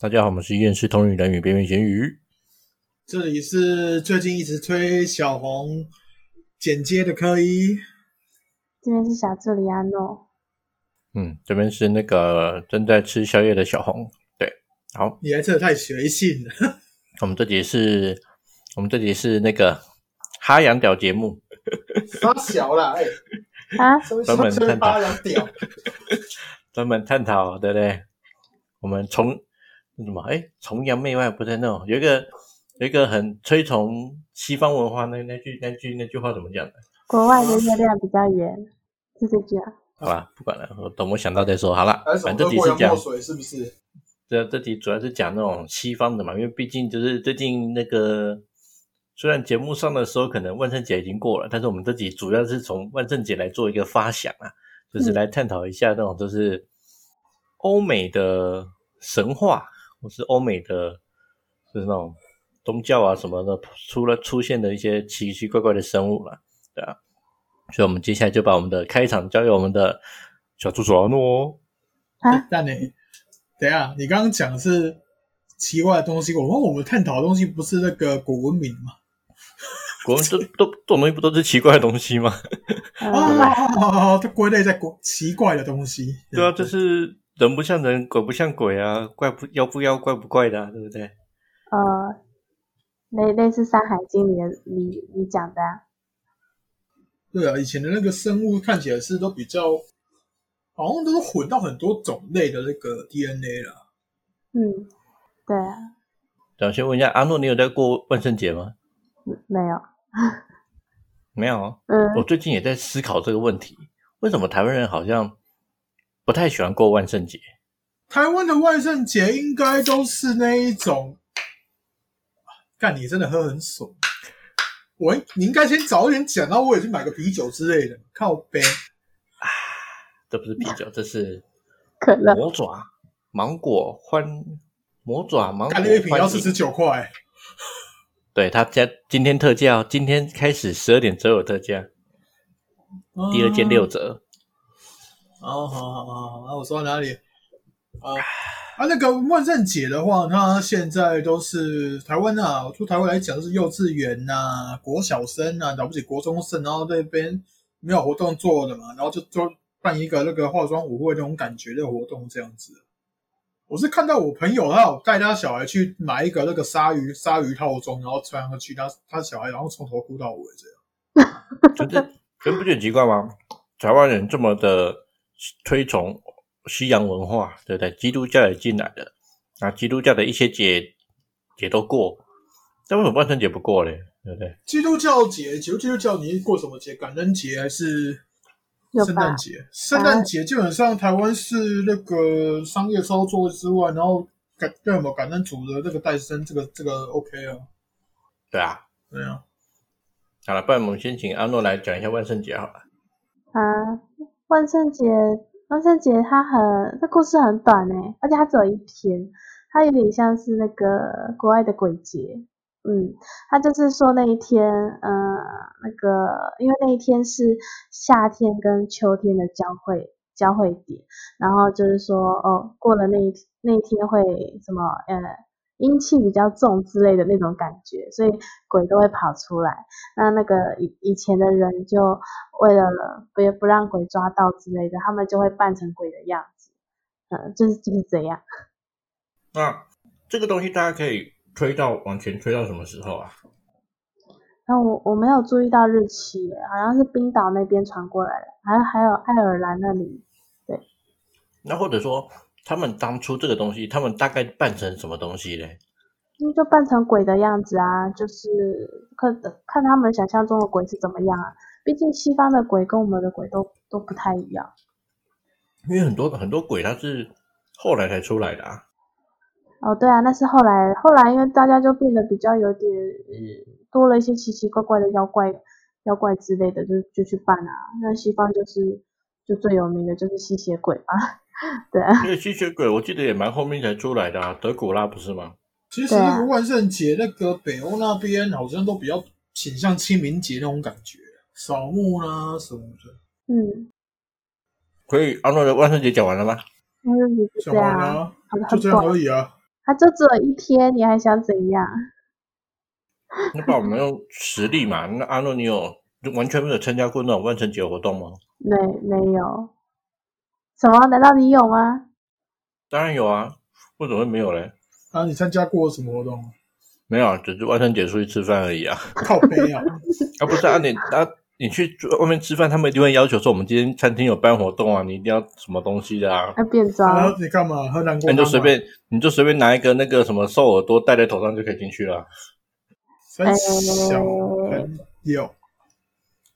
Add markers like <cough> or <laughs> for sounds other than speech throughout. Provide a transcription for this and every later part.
大家好，我们是厌世通语人与边缘咸鱼。这里是最近一直推小红剪接的科一，这边是小助理安诺。嗯，这边是那个正在吃宵夜的小红。对，好，你还真的太随性了。我们这集是，我们这集是那个哈羊屌节目，发小了哎，啊，专门探讨哈洋屌，<laughs> 专门探讨，对不对？我们崇那什么？哎，崇洋媚外不是那种，有一个有一个很推崇西方文化那那句那句那句话怎么讲的？国外的月亮比较圆，是这句啊。好吧，不管了，我等我想到再说。好了反正这集是讲水是不是？这这题主要是讲那种西方的嘛，因为毕竟就是最近那个，虽然节目上的时候可能万圣节已经过了，但是我们这集主要是从万圣节来做一个发想啊，就是来探讨一下那种就是欧美的神话，或是欧美的就是那种宗教啊什么的，出了出现的一些奇奇怪怪的生物了，对啊，所以我们接下来就把我们的开场交给我们的小助手阿诺哦。啊，但你等一下，你刚刚讲的是奇怪的东西，我们我们探讨的东西不是那个古文明吗？古文这都这种东西不都是奇怪的东西吗？呃，<laughs> 啊，它归类在古奇怪的东西。对啊，就是人不像人，鬼不像鬼啊，怪不妖不妖，怪不怪的、啊，对不对？呃，类类似《山海经》里的你你讲的、啊，对啊，以前的那个生物看起来是都比较，好像都是混到很多种类的那个 DNA 了。嗯，对啊，想先问一下阿诺，你有在过万圣节吗？嗯没有，没有哦，嗯我最近也在思考这个问题，为什么台湾人好像不太喜欢过万圣节？台湾的万圣节应该都是那一种，干你真的喝很爽。我你应该先早一点讲，然后我也去买个啤酒之类的，靠背。这不是啤酒，这是可乐，魔爪芒果欢魔爪芒果干那一瓶要四十九块，对他家今天特价哦，今天开始十二点左右特价，第二件六折。哦，好好好好，那我说到哪里？啊啊，那个万圣节的话，它现在都是台湾啊，出台湾来讲是幼稚园呐、国小生啊，了不起国中生，然后那边没有活动做的嘛，然后就就办一个那个化妆舞会那种感觉的活动这样子。我是看到我朋友他有带他小孩去买一个那个鲨鱼鲨鱼套装，然后穿上去，他他小孩然后从头哭到尾这样。<laughs> 就是，可是不觉得奇怪吗？台湾人这么的推崇西洋文化，对不对？基督教也进来了，啊，基督教的一些节节都过，但为什么万圣节不过嘞？对不对？基督教节，基督基督教你过什么节？感恩节还是圣诞？节？圣诞节基本上台湾是那个商业操作之外，然后感对什么感恩主的这个诞生，这个这个 OK 啊，对啊。对啊。好了，不然我们先请阿诺来讲一下万圣节好了。啊，万圣节，万圣节它很，它故事很短诶，而且它只有一天，它有点像是那个国外的鬼节，嗯，它就是说那一天，呃，那个因为那一天是夏天跟秋天的交汇交汇点，然后就是说，哦，过了那一那一天会什么，呃，阴气比较重之类的那种感觉，所以鬼都会跑出来。那那个以以前的人就为了不不让鬼抓到之类的，他们就会扮成鬼的样子，嗯，就是就是这样。那这个东西大家可以推到往前推到什么时候啊？那我我没有注意到日期，好像是冰岛那边传过来的，还还有爱尔兰那里，对那或者说他们当初这个东西，他们大概扮成什么东西嘞？那，就扮成鬼的样子啊，就是看看他们想象中的鬼是怎么样啊。毕竟西方的鬼跟我们的鬼都都不太一样。因为很多很多鬼它是后来才出来的啊。哦，对啊，那是后来后来因为大家就变得比较有点、呃多了一些奇奇怪怪的妖怪妖怪之类的，就就去扮啊。那西方就是就最有名的就是吸血鬼嘛，<laughs> 对啊。那个吸血鬼，我记得也蛮后面才出来的啊，德古拉不是吗？其实万圣节那个北欧那边好像都比较倾向清明节那种感觉，扫墓啦、什么的。嗯，可以阿诺的万圣节讲完了吗？讲完了，就这样而已啊。他就只有一天，你还想怎样？那不然我们用实力嘛？那阿诺，你有完全没有参加过那种万圣节活动吗？没没有？什么？难道你有吗？当然有啊，为什么会没有嘞？啊，你参加过什么活动？没有，只是万圣节出去吃饭而已啊。靠背啊！<laughs> 啊，不是啊，你啊，你去外面吃饭，他们一定会要求说，我们今天餐厅有办活动啊，你一定要什么东西的啊？要变装？然后你干嘛？喝南瓜？那就随便，你就随便拿一个那个什么瘦耳朵戴在头上就可以进去了。三小朋友，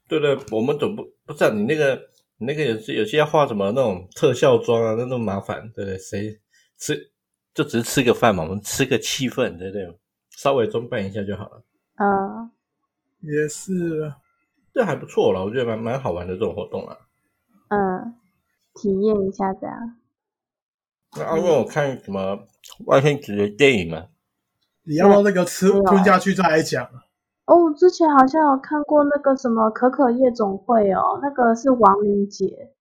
对对，我们总不不知道你那个你那个有些有些要画什么那种特效妆啊，那那么麻烦，对不对？谁吃就只是吃个饭嘛，我们吃个气氛，对不对？稍微装扮一下就好了。嗯，也是，这还不错了，我觉得蛮蛮好玩的这种活动啊。嗯，体验一下这样。那阿问我看什么外星人的电影吗？你要不要那个吃吞下去再来讲？哦，之前好像有看过那个什么可可夜总会哦，那个是亡灵节。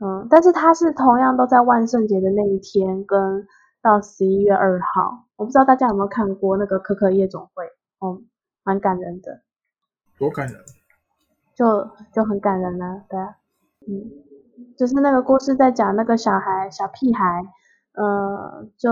嗯，但是它是同样都在万圣节的那一天跟。到十一月二号，我不知道大家有没有看过那个可可夜总会，哦，蛮感人的，多感人，就就很感人呢，对，嗯，就是那个故事在讲那个小孩小屁孩，呃，就，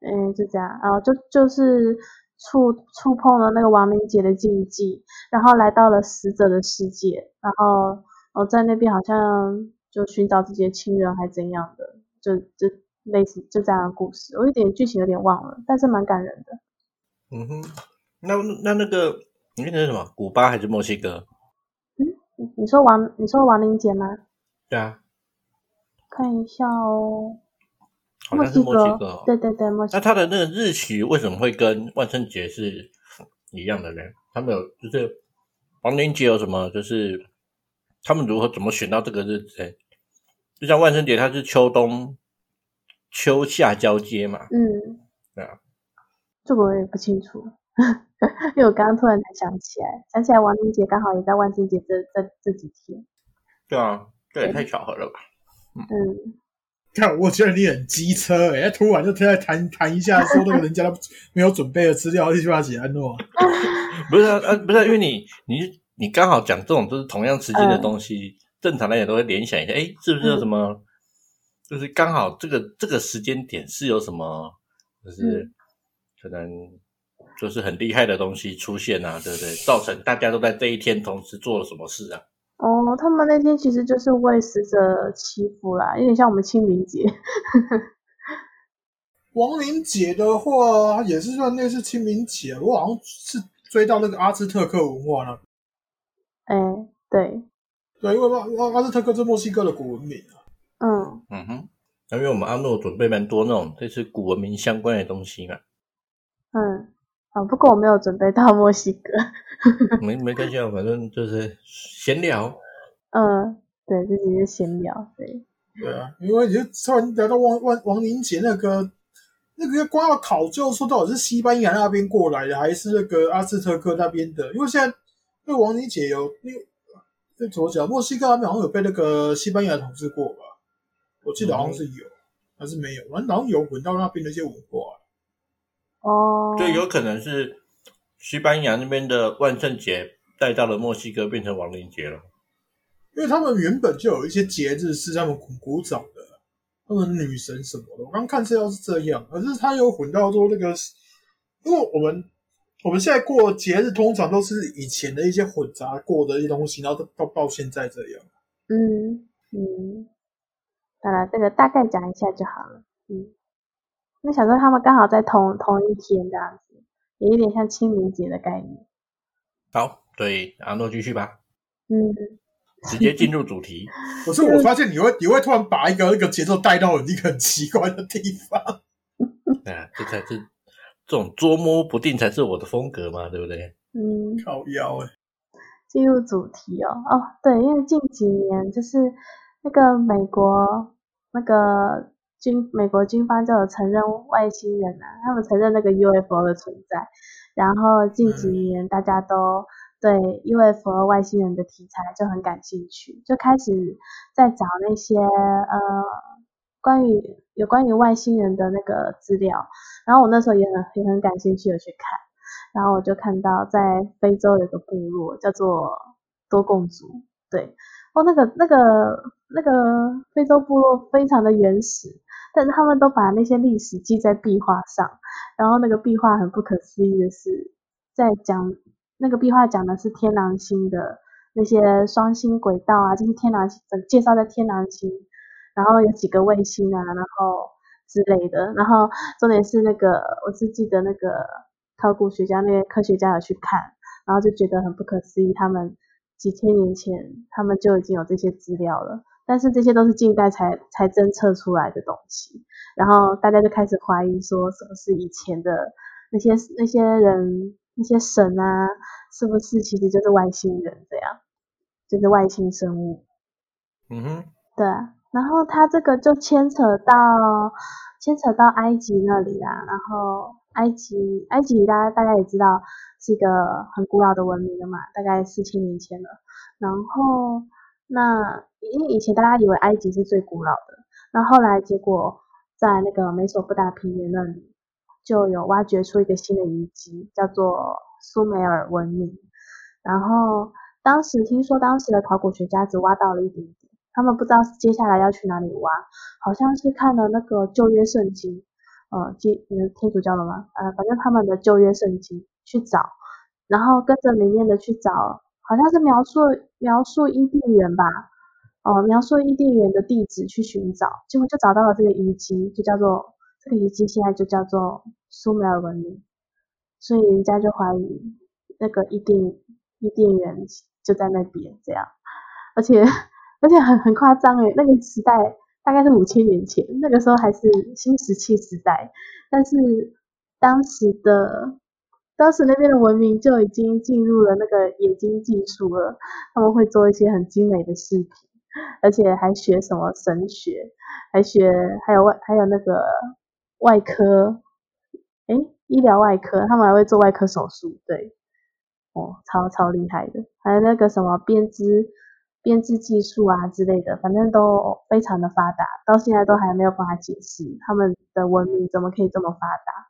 嗯，就这样，然后就就是触触碰了那个亡灵节的禁忌，然后来到了死者的世界，然后我在那边好像就寻找自己的亲人还怎样的，就就。类似就这样的故事，我有点剧情有点忘了，但是蛮感人的。嗯哼，那那那个你那是什么？古巴还是墨西哥？嗯，你说亡你说王林杰吗？对啊，看一下哦。好像是墨西哥。对对对，墨西哥。那他的那个日期为什么会跟万圣节是一样的呢？他们有就是王灵节有什么？就是他们如何怎么选到这个日子？就像万圣节，它是秋冬。秋夏交接嘛，嗯，对啊，这个我也不清楚，<laughs> 因为我刚刚突然才想起来，想起来王灵节刚好也在万圣节这这这几天，对啊，这也太巧合了吧，嗯，看我觉得你很机车哎，突然就突然谈谈一下，说那个人家都没有准备的资料，一句话写安诺，不是啊，不是因为你你你刚好讲这种都是同样时间的东西，正常来讲都会联想一下，哎，是不是有什么？就是刚好这个这个时间点是有什么，就是可能就是很厉害的东西出现啊，对不对？造成大家都在这一天同时做了什么事啊？哦，他们那天其实就是为死者祈福啦，有点像我们清明节。<laughs> 亡灵节的话也是算类似清明节，我好像是追到那个阿兹特克文化了。哎，对，对，因为阿阿兹特克是墨西哥的古文明啊。嗯嗯哼，因为我们阿诺准备蛮多那种类似古文明相关的东西嘛。嗯，啊，不过我没有准备到墨西哥。<laughs> 没没关系啊，反正就是闲聊。嗯，对，就只是闲聊，对。对啊，因为你就突然聊到王王王林杰那个那个光要考究说到底是西班牙那边过来的，还是那个阿斯特克那边的？因为现在那个王林杰有那那怎么讲？墨西哥那边好像有被那个西班牙统治过吧？我记得好像是有，还是没有？反正好像有闻到那边的一些文化。哦，对，有可能是西班牙那边的万圣节带到了墨西哥，变成亡灵节了。因为他们原本就有一些节日是他们古古早的，他们女神什么的。我刚看资料是这样，可是他有混到说那个，因为我们我们现在过节日通常都是以前的一些混杂过的一些东西，然后到到现在这样。嗯嗯。好了，这个大概讲一下就好了。嗯，那小时候他们刚好在同同一天这样子，也有点像清明节的概念。好，对，阿诺继续吧。嗯，<laughs> 直接进入主题。可是我发现你会你会突然把一个那个节奏带到一个很奇怪的地方。啊，这才是这种捉摸不定才是我的风格嘛，对不对？嗯，靠腰哎。进入主题哦，哦，对，因为近几年就是。那个美国那个军美国军方就有承认外星人啊，他们承认那个 UFO 的存在，然后近几年大家都对 UFO 外星人的题材就很感兴趣，就开始在找那些呃关于有关于外星人的那个资料，然后我那时候也很也很感兴趣的去看，然后我就看到在非洲有个部落叫做多贡族，对，哦，那个那个那个非洲部落非常的原始，但是他们都把那些历史记在壁画上，然后那个壁画很不可思议的是，在讲那个壁画讲的是天狼星的。那些双星轨道啊，就是天狼星，介绍在天狼星，然后有几个卫星啊，然后之类的，然后重点是那个，我是记得那个考古学家那些科学家有去看，然后就觉得很不可思议，他们几千年前他们就已经有这些资料了，但是这些都是近代才才侦测出来的东西，然后大家就开始怀疑说，是不是以前的那些那些人。那些神啊，是不是其实就是外星人这样，就是外星生物？嗯哼，对。然后他这个就牵扯到牵扯到埃及那里啦。然后埃及埃及大家大家也知道是一个很古老的文明了嘛，大概四千年前了。然后那因为以前大家以为埃及是最古老的，那后来结果在那个美索不达平原那里。就有挖掘出一个新的遗迹，叫做苏美尔文明。然后当时听说，当时的考古学家只挖到了一点点，他们不知道接下来要去哪里挖，好像是看了那个旧约圣经，呃，基你们天主教的吗？呃，反正他们的旧约圣经去找，然后跟着里面的去找，好像是描述描述伊甸园吧，哦，描述伊甸园的地址去寻找，结果就找到了这个遗迹，就叫做这个遗迹现在就叫做。苏美尔文明，所以人家就怀疑那个伊甸伊甸园就在那边这样，而且而且很很夸张诶，那个时代大概是五千年前，那个时候还是新石器时代，但是当时的当时那边的文明就已经进入了那个冶金技术了，他们会做一些很精美的饰品，而且还学什么神学，还学还有外还有那个外科。哎，医疗外科，他们还会做外科手术，对，哦，超超厉害的，还有那个什么编织编织技术啊之类的，反正都非常的发达，到现在都还没有办法解释他们的文明怎么可以这么发达，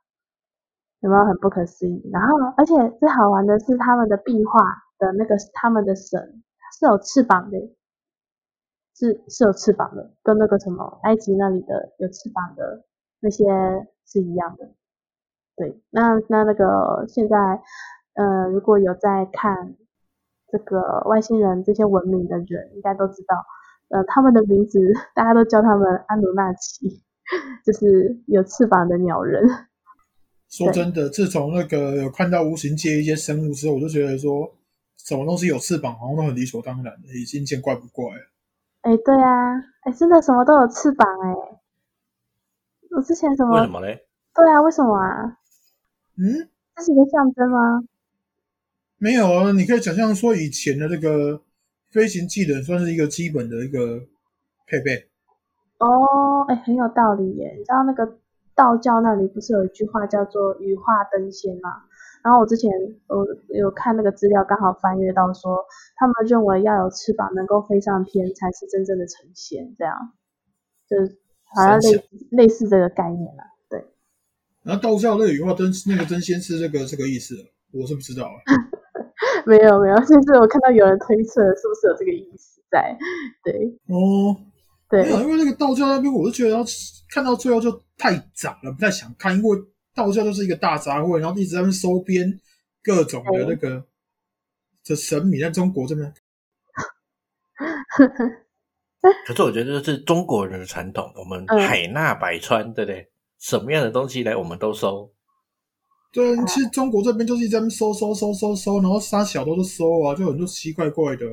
有没有很不可思议？然后，而且最好玩的是他们的壁画的那个他们的神是有翅膀的，是是有翅膀的，跟那个什么埃及那里的有翅膀的那些是一样的。对，那那那个现在，呃，如果有在看这个外星人这些文明的人，应该都知道，呃，他们的名字大家都叫他们安努纳奇，<laughs> 就是有翅膀的鸟人。<laughs> 说真的，自从那个有看到无形界一些生物之后，我就觉得说，什么东西有翅膀好像都很理所当然，已经见怪不怪了。哎，对啊，哎，真的什么都有翅膀哎。我之前什么？为什么嘞？对啊，为什么啊？嗯，这是一个象征吗？没有啊，你可以想象说以前的那个飞行技能算是一个基本的一个配备。哦，哎，很有道理耶。你知道那个道教那里不是有一句话叫做“羽化登仙”吗？然后我之前我有看那个资料，刚好翻阅到说，他们认为要有翅膀能够飞上天才是真正的成仙，这样，就是好像类类似这个概念啦。然后道教那个羽化真那个真仙是这个这个意思，我是不知道啊。没 <laughs> 有没有，就是我看到有人推测是不是有这个意思在？对哦，对，因为那个道教那边，我就觉得看到最后就太杂了，不太想看，因为道教就是一个大杂烩，然后一直在那收编各种的那个这神明，在中国这边。<laughs> 可是我觉得这是中国人的传统，我们海纳百川，对不对？什么样的东西来，我们都收。对，其实中国这边就是一直在收收收收收，然后杀小偷都收啊，就很多奇奇怪怪的。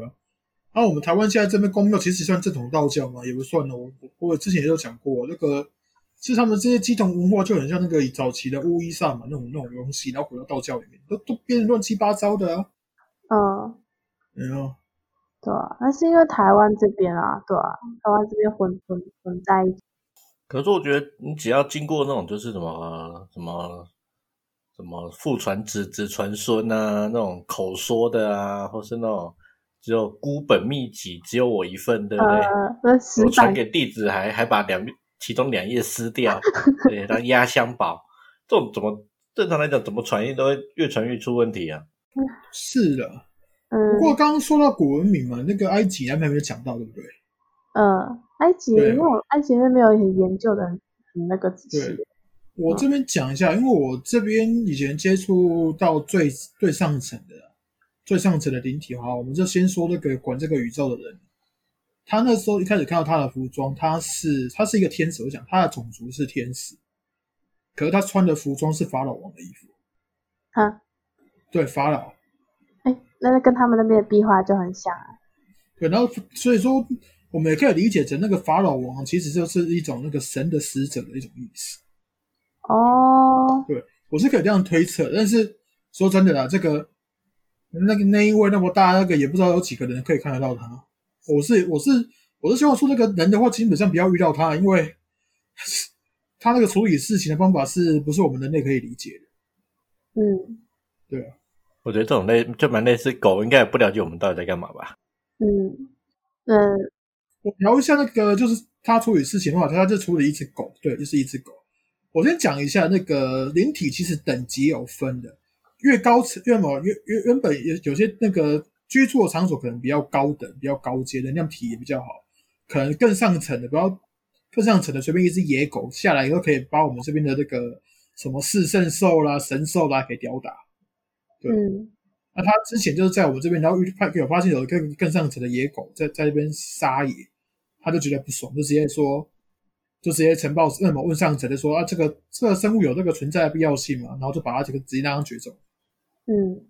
然后我们台湾现在这边公庙其实算正统道教嘛，也不算哦。我我之前也有讲过，那个是他们这些鸡同文化就很像那个早期的巫医萨嘛，那种那种东西，然后回到道教里面，都都变得乱七八糟的啊。嗯，没有。对啊，那是因为台湾这边啊，对啊，台湾这边混混混在一起。可是我觉得，你只要经过那种就是什么什么什么父传子子传孙啊，那种口说的啊，或是那种只有孤本秘籍只有我一份，对不对？我传给弟子，还还把两其中两页撕掉，<laughs> 对，当压箱宝，这种怎么正常来讲怎么传译都会越传越出问题啊。是的，嗯不过刚刚说到古文明嘛，那个埃及那边还没有讲到，对不对？嗯，埃及对因为我埃及那边没有很研究的那个仔细对，我这边讲一下，因为我这边以前接触到最最上层的最上层的灵体哈，我们就先说那个管这个宇宙的人。他那时候一开始看到他的服装，他是他是一个天使，我想他的种族是天使，可是他穿的服装是法老王的衣服，哈，对法老，哎，那跟他们那边的壁画就很像啊。对，然后所以说我们也可以理解成那个法老王其实就是一种那个神的使者的一种意思。哦，对我是可以这样推测，但是说真的啦，这个那个那一位那么大，那个也不知道有几个人可以看得到他。我是我是我是希望说那个人的话，基本上不要遇到他，因为 <laughs> 他那个处理事情的方法是不是我们人类可以理解的？嗯对啊，我觉得这种类就蛮类似狗，应该也不了解我们到底在干嘛吧？嗯嗯我聊一下那个，就是他处理事情的话，他就处理一只狗，对，就是一只狗。我先讲一下那个灵体，其实等级有分的，越高层越某越原原本有有些那个居住的场所可能比较高等、比较高阶，能量体也比较好，可能更上层的，不要更上层的，随便一只野狗下来以后，可以把我们这边的这个什么四圣兽啦、神兽啦给吊打。对嗯那他之前就是在我们这边，然后遇派有发现有更更上层的野狗在在那边撒野，他就觉得不爽，就直接说，就直接呈报那么问上层就说啊，这个这个生物有这个存在的必要性嘛？然后就把它这个直接让它绝种，嗯，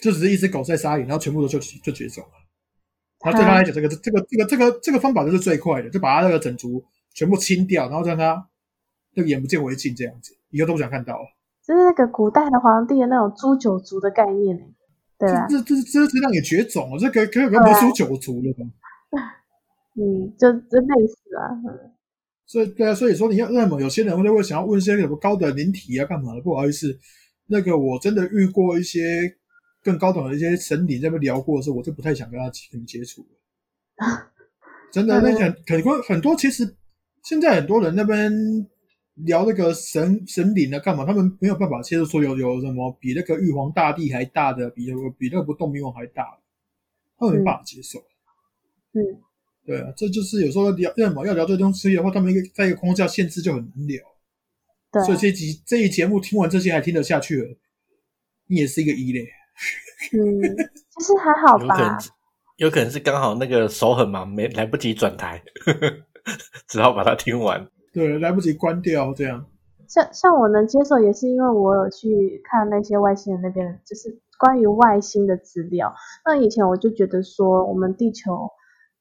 就只是一只狗在撒野，然后全部都就就绝种了。然后对他来讲，这个这个这个这个这个方法就是最快的，就把他那个整族全部清掉，然后让他那个眼不见为净这样子，以后都不想看到了。就是那个古代的皇帝的那种诛九族的概念呢，对吧？这这这这让你绝种了，这可可以跟魔术九族了吧？<laughs> 嗯，就就类似啊，嗯所以对啊，所以说你要那么有些人会会想要问一些什么高等灵体啊，干嘛的？不好意思，那个我真的遇过一些更高等的一些神灵，在那边聊过的时候，我就不太想跟他跟你接触了。<laughs> 真的，那很很多很多，其实现在很多人那边聊那个神神灵啊，干嘛？他们没有办法接受说有有什么比那个玉皇大帝还大的，比比那个不动明王还大的，他们没办法接受。嗯对啊，这就是有时候聊要么要聊这东西的话，他们一个在一个框架限制就很难聊。对啊，所以这集这一节目听完这些还听得下去了，你也是一个一类。嗯，<laughs> 其实还好吧有可能，有可能是刚好那个手很忙，没来不及转台，<laughs> 只好把它听完。对，来不及关掉这样。像像我能接受，也是因为我有去看那些外星人那边，就是关于外星的资料。那以前我就觉得说，我们地球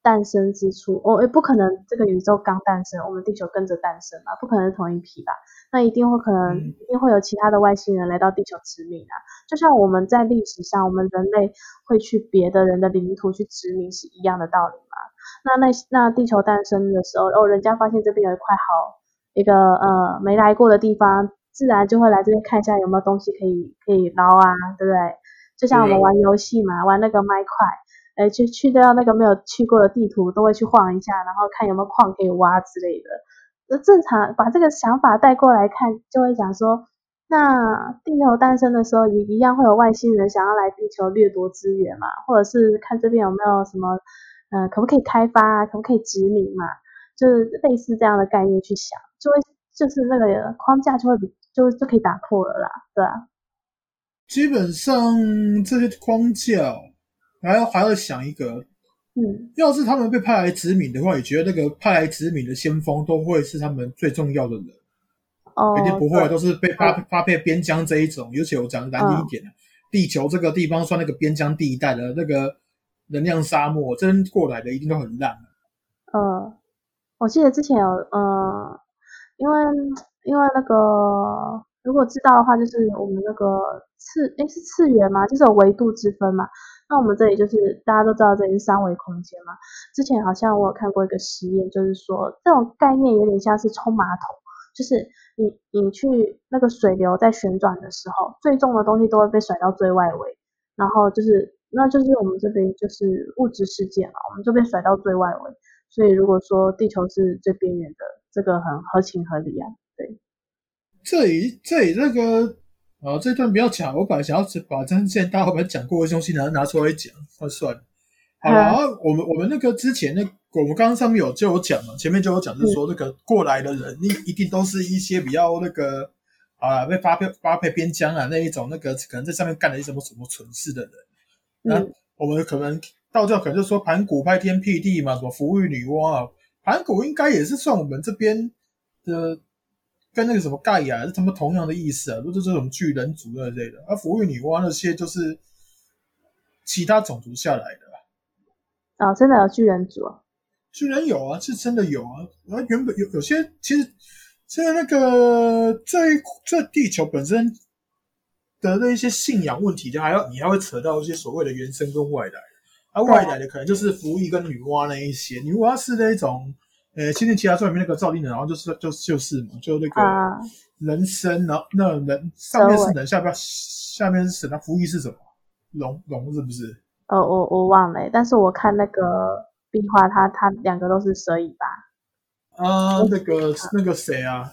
诞生之初，哦，也不可能这个宇宙刚诞生，我们地球跟着诞生吧，不可能是同一批吧？那一定会可能、嗯一定会有其他的外星人来到地球殖民啊，就像我们在历史上，我们人类会去别的人的领土去殖民是一样的道理嘛。那那那地球诞生的时候，哦，人家发现这边有一块好一个呃没来过的地方，自然就会来这边看一下有没有东西可以可以捞啊，对不对？就像我们玩游戏嘛，玩那个麦块，哎，去去到那个没有去过的地图，都会去晃一下，然后看有没有矿可以挖之类的。那正常把这个想法带过来看，就会想说，那地球诞生的时候，也一样会有外星人想要来地球掠夺资源嘛，或者是看这边有没有什么，呃，可不可以开发啊，可不可以殖民嘛，就是类似这样的概念去想，就会就是那个框架就会比就就可以打破了啦，对啊，基本上这些框架还要还要想一个，嗯要是他们被派来殖民的话，也觉得那个派来殖民的先锋都会是他们最重要的人？哦，一定不会，都是被发发配边疆这一种。尤其我讲难听一点的，地球这个地方算那个边疆地带的那个能量沙漠，真过来的一定都很烂。呃，我记得之前有呃，因为因为那个如果知道的话，就是我们那个次诶是次元嘛，就是有维度之分嘛。那我们这里就是大家都知道这里是三维空间嘛。之前好像我有看过一个实验，就是说这种概念有点像是冲马桶，就是你你去那个水流在旋转的时候，最重的东西都会被甩到最外围，然后就是那就是我们这边就是物质世界嘛，我们就被甩到最外围。所以如果说地球是最边缘的，这个很合情合理啊。对，这里这里那个啊，这段不要讲，我本来想要把之前大家有讲过的东西拿拿出来讲，那算了。好了，然后我们我们那个之前那我们刚刚上面有就有讲嘛，前面就有讲，就是说那个过来的人，一一定都是一些比较那个啊被发配发配边疆啊那一种那个可能在上面干了一什么什么蠢事的人。那我们可能道教可能就说盘古拍天辟地嘛，什么福玉女娲啊，盘古应该也是算我们这边的跟那个什么盖亚是他们同样的意思啊，都是这种巨人族之类的。而福玉女娲那些就是其他种族下来的。啊，真的有巨人族？啊巨人有啊，是真的有啊。然后原本有有些，其实现在那个在这地球本身的那一些信仰问题，就还要你还会扯到一些所谓的原生跟外来。啊，外来的可能就是服役跟女娲那一些。女娲是那种，呃，《仙剑奇侠传》里面那个赵丽人，然后就是就就是嘛，就那个人身，然后那人上面是人，下边下面是神，那服役是什么？龙龙是不是？呃，我我忘了，但是我看那个壁画，它它两个都是蛇尾巴。啊，那个那个谁啊？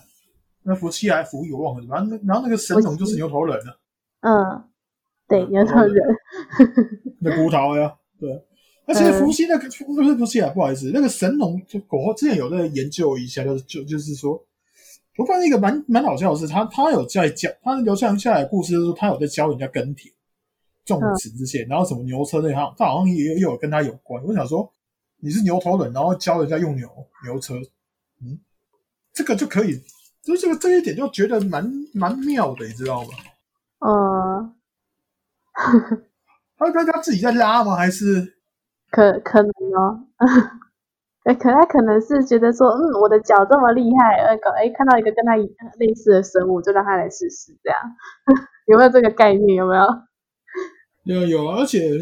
那福气还福友忘了，然后然后那个神龙就是牛头人了。嗯，对，牛头人。<laughs> 那骨头呀，对。而且伏羲那个不是伏羲啊，不好意思，那个神农就我之前有在研究一下，就就就是说，我发现一个蛮蛮好笑的是，他他有在教，他流传下来的故事是说，他有在教人家耕田。种植这些，然后什么牛车那套，他好像也有跟他有关。我想说，你是牛头人，然后教人家用牛牛车，嗯，这个就可以，就这个这一点就觉得蛮蛮妙的，你知道吗？嗯，<laughs> 他他他自己在拉吗？还是可可能哦？<laughs> 哎，可他可能是觉得说，嗯，我的脚这么厉害，那个哎，看到一个跟他类似的生物，就让他来试试，这样 <laughs> 有没有这个概念？有没有？有有，而且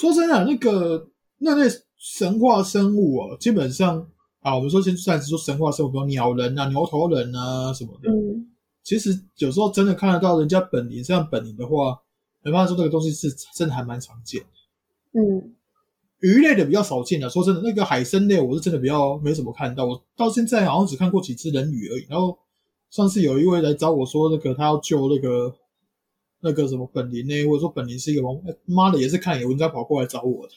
说真的，那个那类神话生物啊，基本上啊，我们说先暂时说神话生物，比如鸟人啊、牛头人啊什么的。嗯，其实有时候真的看得到人家本灵，这样本灵的话，没办法说这个东西是真的还蛮常见。嗯，鱼类的比较少见的。说真的，那个海参类我是真的比较没怎么看到。我到现在好像只看过几只人鱼而已。然后上次有一位来找我说，那个他要救那个。那个什么本林呢？或者说本林是一个王，妈的也是看有文章跑过来找我的。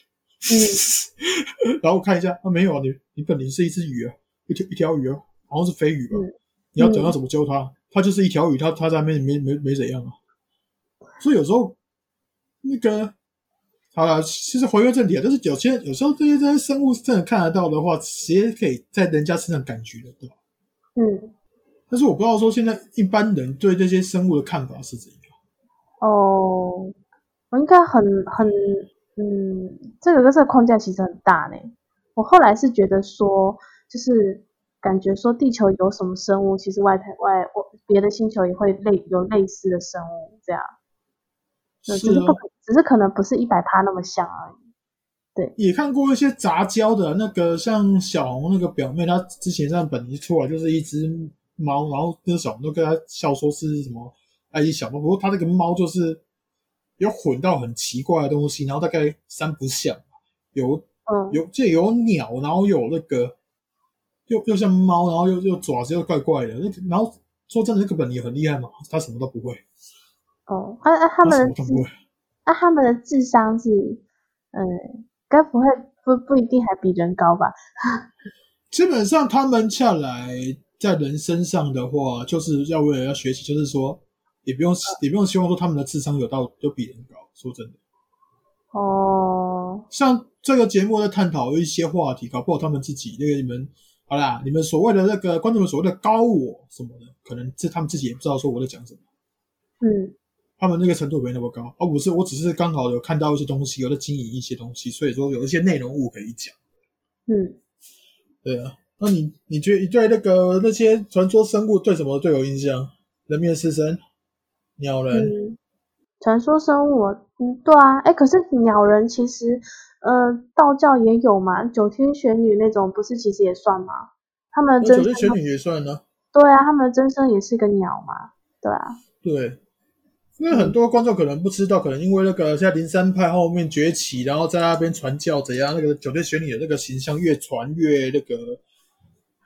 嗯，<laughs> 然后我看一下，啊没有啊，你你本林是一只鱼啊，一条一条鱼啊，好像是飞鱼吧？你要讲要怎么救它？它就是一条鱼，它它在那边没没没怎样啊。所以有时候那个好了，其实回归正题啊，就是有些有时候这些这些生物真的看得到的话，直接可以在人家身上感觉得到。嗯，但是我不知道说现在一般人对这些生物的看法是怎样。哦，我应该很很嗯，这个这个框架其实很大呢。我后来是觉得说，就是感觉说地球有什么生物，其实外太外我别的星球也会类有类似的生物，这样，只是不只是可能不是一百趴那么像而已。对，也看过一些杂交的那个，像小红那个表妹，她之前在本一出来就是一只猫，然后那个小红都跟她笑说是什么。埃及小猫，不过它那个猫就是有混到很奇怪的东西，然后大概三不像，有嗯有这有鸟，然后有那个又又像猫，然后又又爪子又怪怪的，那然后说真的，那个本也很厉害嘛，他什么都不会。哦，啊啊，他们的智，啊他们的智商是，嗯，该不会不不一定还比人高吧？<laughs> 基本上他们下来在人身上的话，就是要为了要学习，就是说。也不用，也不用希望说他们的智商有到有比人高。说真的，哦，像这个节目在探讨一些话题，搞不好他们自己那个你们好啦，你们所谓的那个观众们所谓的高我什么的，可能这他们自己也不知道说我在讲什么。嗯，他们那个程度没那么高，而不是我只是刚好有看到一些东西，有在经营一些东西，所以说有一些内容物可以讲。嗯，对啊，那你你觉得你对那个那些传说生物对什么最有印象？人面狮身。鸟人，传说生物，嗯，对啊，哎，可是鸟人其实，呃，道教也有嘛，九天玄女那种，不是其实也算吗？他们九天玄女也算呢。对啊，他们的真身也是个鸟嘛，对啊。对，因为很多观众可能不知道，可能因为那个在灵山派后面崛起，然后在那边传教怎样，那个九天玄女的那个形象越传越那个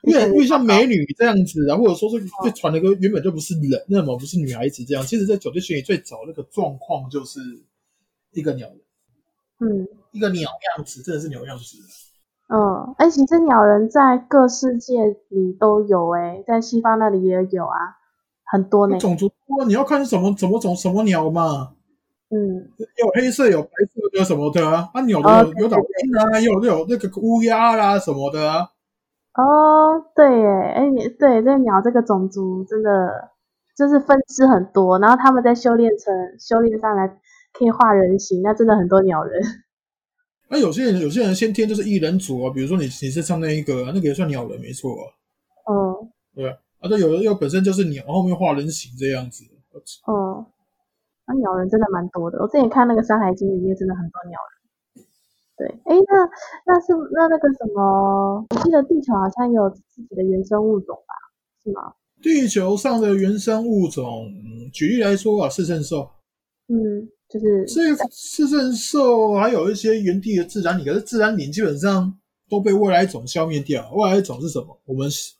越越像美女这样子啊，或者说是越传了个原本就不是人，那么不是女孩子这样。其实，在酒店玄女最早那个状况就是一个鸟人，嗯一个鸟样子，真的是鸟样子。嗯，哎，其实鸟人在各世界里都有哎，在西方那里也有啊，很多呢。种族多，你要看什么什么种什么鸟嘛。嗯，有黑色有白色的什么的啊，啊鸟的哦有有老鹰啊，也有有那个乌鸦啦什么的啊。哦，对耶，哎，你对这鸟这个种族真的就是分支很多，然后他们在修炼成修炼上来可以化人形，那真的很多鸟人。那 <laughs> 有些人有些人先天就是异人族啊，比如说你你是唱那一个，那个也算鸟人没错啊，嗯对啊，啊对，有的又本身就是鸟，后面画人形这样子。嗯，那鸟人真的蛮多的。我之前看那个《山海经》里面真的很多鸟人。对，哎，那那是那那个什么，我记得地球好像有自己的原生物种吧？是吗？地球上的原生物种，嗯举例来说啊，四圣兽，嗯，就是这个四圣兽还有一些原地的自然领，可是自然领基本上都被外来种消灭掉。外来种是什么？我们是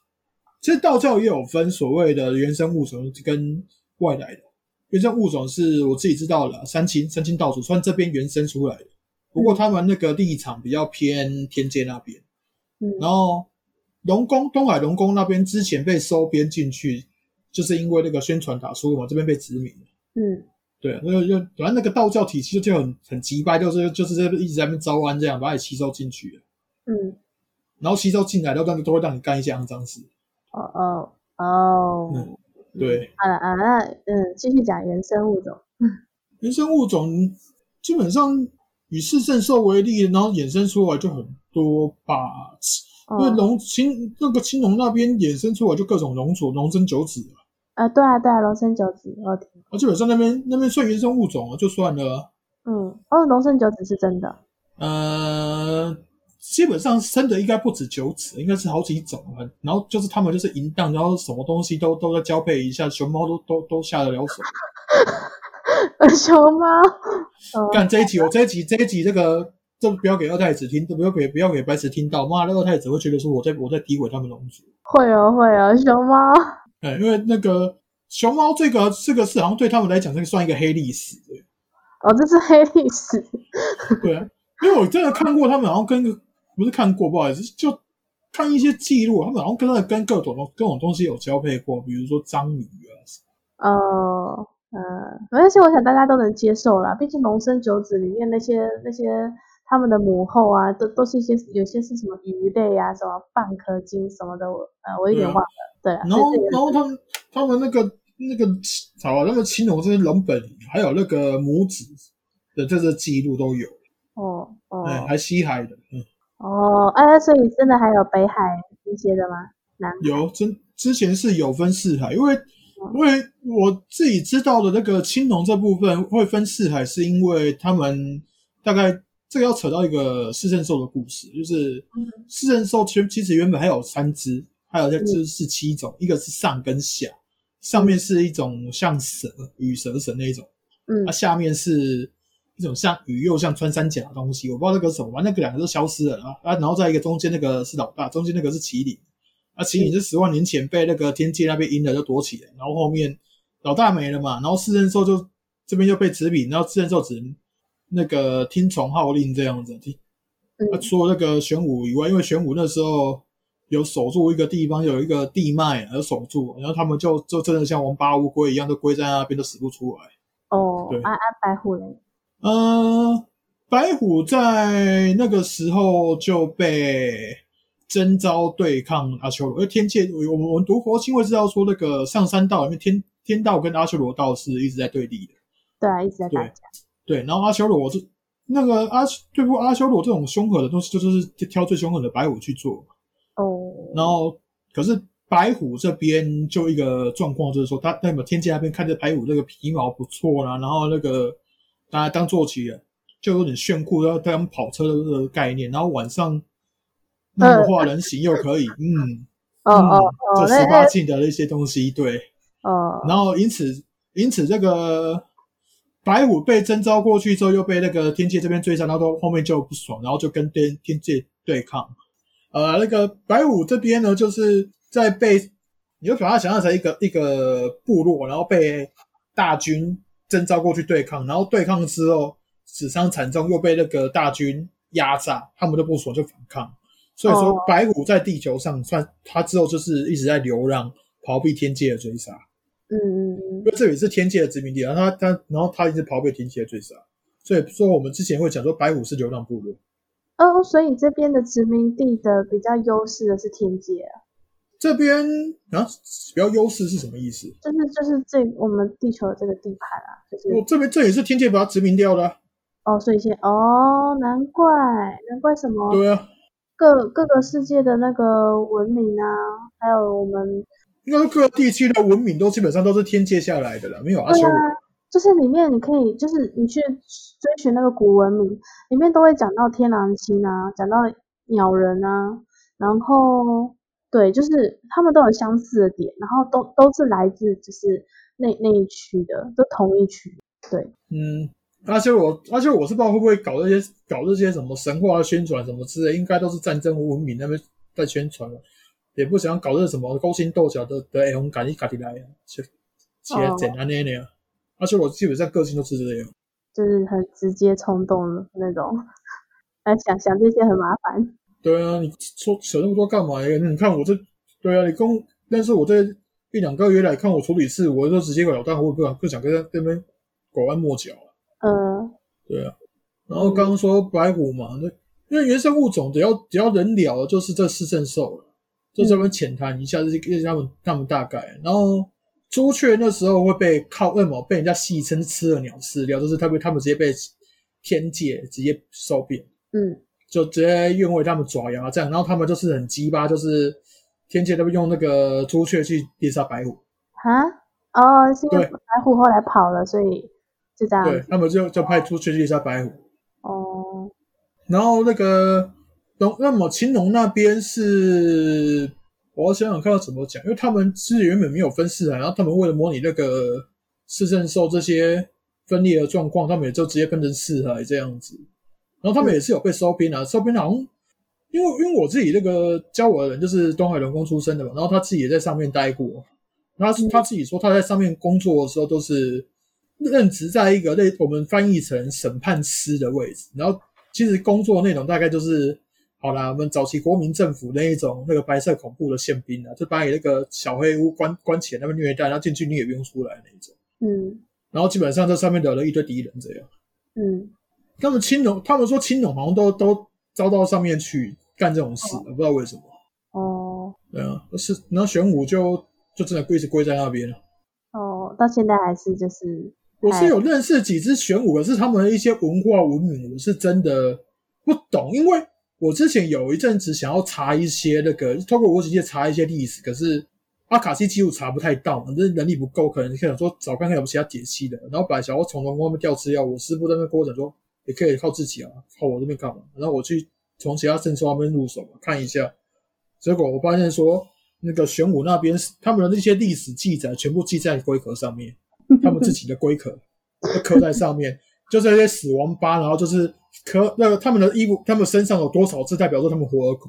其实道教也有分所谓的原生物种跟外来的。原生物种是我自己知道的，三清三清道祖算这边原生出来的，不过他们那个立场比较偏天界那边。嗯然后龙宫东海龙宫那边之前被收编进去，就是因为那个宣传打出嘛这边被殖民了。嗯对，那个就反正那个道教体系就就很很急败，就是就是这一直在那边招安这样把你吸收进去了，嗯，然后吸收进来，然后都都会让你干一些肮脏事。哦哦哦，嗯对，啊啊，那嗯，继续讲原生物种。<laughs> 原生物种基本上以四圣兽为例，然后衍生出来就很多吧。因为哦，龙青那个青龙那边衍生出来就各种龙族、龙生九子啊，啊，对啊对啊，龙生九子，我有听过。啊基本上那边那边算原生物种啊，就算了啊。嗯，哦，龙生九子是真的。呃，基本上生的应该不止九子，应该是好几种啊。然后就是他们就是淫荡，然后什么东西都都在交配一下，熊猫都都都下得了手。<laughs> 熊猫。哦干这一集，我这一集这一集这个这不要给二太子听，不要给不要给白子听到，妈的二太子会觉得说我在我在诋毁他们龙族。会哦会哦，熊猫。哎，因为那个熊猫这个这个是好像对他们来讲，这个算一个黑历史。哦，这是黑历史。对啊，因为我真的看过他们，好像跟不是看过，不好意思，就看一些记录，他们好像跟跟各种各种东西有交配过，比如说章鱼啊，哦，嗯，没关系，我想大家都能接受啦。毕竟龙生九子里面那些那些他们的母后啊，都都是一些有些是什么鱼类啊，什么半壳金什么的，我呃，我有点忘了。对啊，然后然后他们他们那个那个好，那个青龙这些龙本还有那个母子的这个记录都有，哦哦哎，还西海的，嗯，哦，哎，所以真的还有北海这些的吗？南有真之前是有分四海，因为因为我自己知道的那个青龙这部分会分四海，是因为他们大概这个要扯到一个四圣兽的故事，就是四圣兽其实其实原本还有三只，还有这只是七种，一个是上跟下，上面是一种像蛇羽蛇神那一种，嗯。那、下面是一种像鱼又像穿山甲的东西，我不知道那个是什么，那个两个都消失了啊啊，然后在一个中间那个是老大，中间那个是麒麟。啊，麒麟是十万年前被那个天界那边阴了，就躲起来，然后后面老大没了嘛，然后四圣兽就这边就被殖民，然后四圣兽只能那个听从号令这样子。听除了那个玄武以外，因为玄武那时候有守住一个地方，有一个地脉有守住，然后他们就就真的像王八乌龟一样，都龟在那边都死不出来。对，哦安安白虎嘞，呃，白虎在那个时候就被征召对抗阿修罗，因为天界，我们我们读佛经会知道说，那个上三道里面天天道跟阿修罗道是一直在对立的。对啊，一直在打对架。对，然后阿修罗这那个阿对付阿修罗这种凶狠的东西，就就是挑最凶狠的白虎去做。哦，然后可是白虎这边就一个状况，就是说他那么天界那边看着白虎这个皮毛不错啦，然后那个大家当坐骑了，就有点炫酷，要当跑车的概念，然后晚上那个画人形又可以，嗯，哦哦嗯哦，这那那十八禁的那些东西，对，哦，然后因此因此这个。白虎被征召过去之后，又被那个天界这边追杀，然后后面就不爽，然后就跟天天界对抗，呃，那个白虎这边呢，就是在被你就把它想象成一个一个部落，然后被大军征召过去对抗，然后对抗之后死伤惨重，又被那个大军压榨，他们就不爽就反抗。所以说哦，白虎在地球上算他之后就是一直在流浪，逃避天界的追杀。嗯嗯嗯因为这里是天界的殖民地，然后他他然后他一直逃避天界的追杀，所以说我们之前会讲说白虎是流浪部落。哦，所以这边的殖民地的比较优势的是天界啊，这边啊，比较优势是什么意思？就是就是这我们地球的这个地盘啊，就是我这边这也是天界把它殖民掉的啊、哦，所以现哦，难怪难怪什么对啊，各各个世界的那个文明啊，还有我们应该说各个地区的文明都基本上都是天界下来的了，没有阿修罗。对啊，就是里面你可以，就是你去追寻那个古文明，里面都会讲到天狼星啊，讲到鸟人啊，然后对，就是他们都有相似的点，然后都都是来自就是那那一区的，都同一区，对，嗯，而且我而且我是不知道会不会搞这些搞这些什么神话宣传什么之类，应该都是战争文明那边在宣传了，也不想搞这什么勾心斗角的的哎，红赶一赶起来啊，切切哦简单那点。而且我基本上个性都是这样。就是很直接冲动的那种，<laughs> 来想想这些很麻烦，对啊，你说扯那么多干嘛呀？你看我这，对啊，你跟但是我这一两个月来看我处理事，我就直接个老大，我不不想跟他那边拐弯抹角啊。嗯，对啊，然后刚刚说白虎嘛，那因为原生物种只要只要人了的就是这四圣兽了，就这边浅谈一下，就是他们他们大概。然后朱雀那时候会被靠恶魔被人家戏称吃了鸟饲料，就是他们他们直接被天界直接收编。嗯，就直接愿为他们爪牙这样，然后他们就是很鸡巴，就是天界他们用那个朱雀去猎杀白虎，啊，哦，是因为白虎后来跑了，所以就这样，对他们就就派朱雀去猎杀白虎，哦，然后那个龙那么青龙那边是，我想想看要怎么讲，因为他们是原本没有分四海，然后他们为了模拟那个四圣兽这些分裂的状况，他们也就直接分成四海这样子。然后他们也是有被收编啊，收编好像因为因为我自己那个教我的人就是东海龙宫出身的嘛，然后他自己也在上面待过，他是他自己说他在上面工作的时候都是任职在一个类我们翻译成审判师的位置，然后其实工作内容大概就是好啦，我们早期国民政府那一种那个白色恐怖的宪兵啊，就把你那个小黑屋关关起来，那边虐待，然后进去你也不用出来那一种，嗯。然后基本上在上面惹了一堆敌人这样。嗯，他们青龙，他们说青龙好像都都招到上面去干这种事，我不知道为什么。哦对啊，是，然后玄武就就真的归是跪在那边了。哦，到现在还是就是，我是有认识几只玄武，可是他们的一些文化文明，我是真的不懂，因为我之前有一阵子想要查一些那个，透过我姐姐查一些历史，可是阿卡西记录查不太到嘛，这能力不够，可能想说找看看有没有其他解析的。然后本来想要从龙宫那边调资料，我师傅在那边跟我讲说，也可以靠自己啊，靠我这边干嘛？然后我去从其他证书那边入手嘛，看一下。结果我发现说，那个玄武那边他们的那些历史记载全部记在龟壳上面，<laughs> 他们自己的龟壳就刻在上面，就是那些死亡疤，然后就是刻那个他们的衣服，他们身上有多少字，代表说他们活了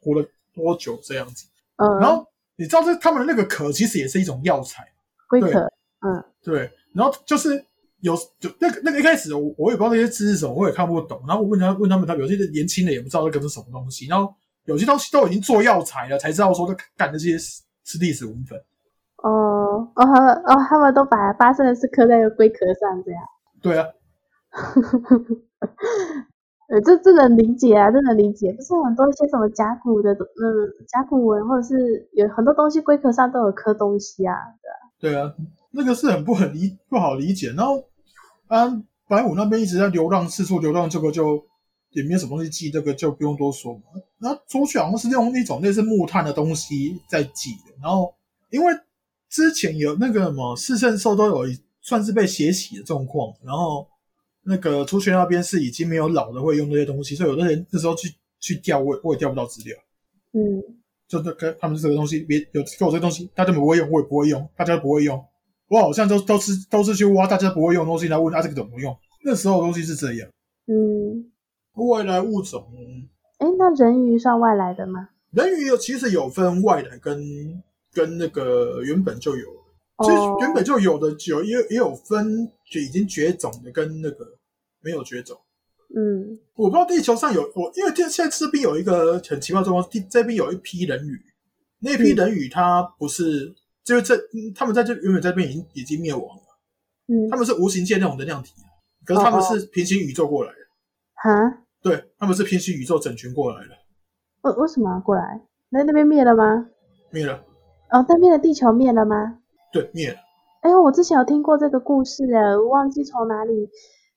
活了多久这样子。嗯，然后你知道这他们的那个壳其实也是一种药材，龟壳，嗯对，然后就是有就那个那个一开始我我也不知道那些字是什么，我也看不懂。然后我问他问他们，他有些年轻的也不知道那个是什么东西，然后有些东西都已经做药材了，才知道说他干的这些是是历史文本。哦哦他们哦，他们都把发生的事刻在那个龟壳上，这样，对啊，<laughs> 呃，这这能理解啊，这能理解。不是很多一些什么甲骨的，嗯，甲骨文或者是有很多东西龟壳上都有刻东西啊，对啊，对啊，那个是很不很理不好理解。然后啊，白虎那边一直在流浪，四处流浪，这个就也没有什么东西记，这个就不用多说嘛。然后出去好像是用一种类似木炭的东西在记的。然后因为之前有那个什么四圣兽都有算是被血洗的状况，然后那个出去那边是已经没有老的会用这些东西，所以有的人那时候去去调，我也我也调不到资料。嗯就那个他们这个东西，别有给我这个东西，大家不会用，我也不会用，大家都不会用。我好像都都是都是去挖大家不会用的东西来问啊，这个怎么用？那时候的东西是这样。嗯，外来物种，哎，哎，那人鱼算外来的吗？人鱼有其实有分外来跟跟那个原本就有，其实哦原本就有的有也有也有分就已经绝种的跟那个没有绝种。嗯我不知道地球上有我，因为这现在这边有一个很奇怪的状况，地这边有一批人鱼，那批人鱼它不是，就是这嗯他们在这原本在这边已经已经灭亡了，嗯他，们是无形界那种能量体，可是他们是平行宇宙过来的，哈，对，他们是平行宇宙整群过来的，为为什么过来？那那边灭了吗？灭了，哦，那边的地球灭了吗？对，灭了，哎呦，我之前有听过这个故事诶，我忘记从哪里，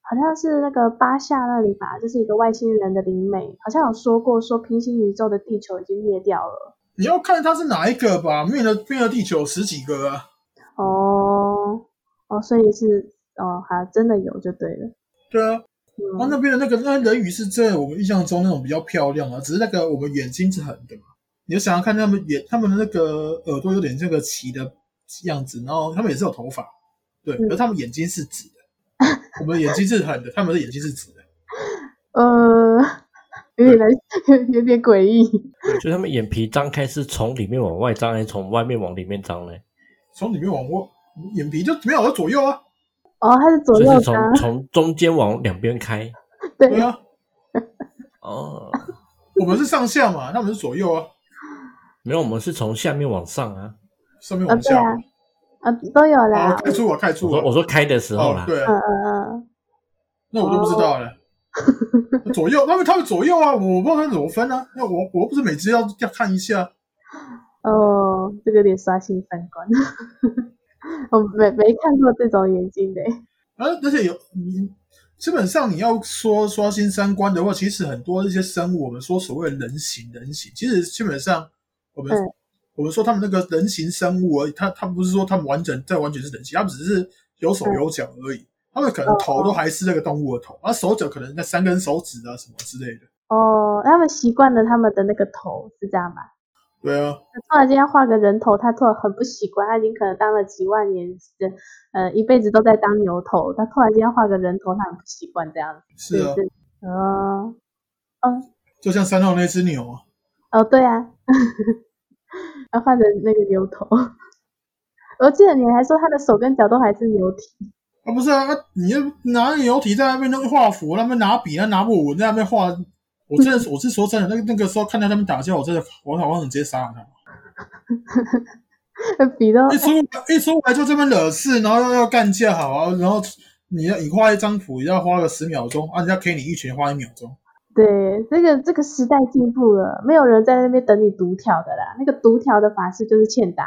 好像是那个巴夏那里吧，就是一个外星人的灵媒，好像有说过，说平行宇宙的地球已经灭掉了。你要看它是哪一个吧，灭了灭了地球十几个啊，哦哦，所以是哦，还真的有就对了。对啊，那边的那个那人鱼是在我们印象中那种比较漂亮啊，只是那个我们眼睛是横的嘛。你就想要看，他们眼他们的那个耳朵有点这个齐的样子，然后他们也是有头发，对，嗯而他们眼睛是直的，我们的眼睛是横的，他们的眼睛是直的。<laughs> 呃，有点难，<laughs> 有点诡异。就他们眼皮张开是从里面往外张，还是从外面往里面张呢？从里面往外，眼皮就没有了左右啊，哦，它是左右张，从中间往两边开。对，对啊，<laughs> 哦，我们是上下嘛，那我们是左右啊，没有，我们是从下面往上啊。啊，上面往下。对啊，啊，都有啊，啦。开出我开出我我说开的时候啦，，哦对啊，嗯嗯嗯，那我就不知道了。<laughs> 左右，他们他们左右啊，我不知道他们怎么分啊。那我我不是每只要要看一下，哦，这个有点刷新三观。<laughs> 我没没看过这种眼睛的。啊，而且有你基本上你要说刷新三观的话，其实很多一些生物，我们说所谓的人形人形，其实基本上我们、嗯我们说他们那个人形生物而已，它它不是说他们完整在完全是人形，他们只是有手有脚而已。他们可能头都还是那个动物的头，而、手脚可能那三根手指啊什么之类的。哦，他们习惯了他们的那个头，是这样吧？对啊，突然间要画个人头，他突然很不习惯，他已经可能当了几万年的，呃，一辈子都在当牛头，他突然间要画个人头，他很不习惯这样子。是啊，是哦，哦，就像三号那只牛啊，哦，对啊，<laughs> 要画成那个牛头。我记得你还说他的手跟脚都还是牛体。啊不是啊，啊你要拿油体在那边那个画符，那边拿笔，那拿不稳，在那边画。我真的是，<laughs> 我是说真的，那个那个时候看到他们打架，我真的，我好想直接杀了他。<laughs> 笔都一出一出来就这边惹事，然后要要干架，好啊，然后你要你画一张符，也要花个十秒钟，啊，人家给你一拳花一秒钟，对，这个这个时代进步了，没有人在那边等你读条的啦。那个读条的法师就是欠打。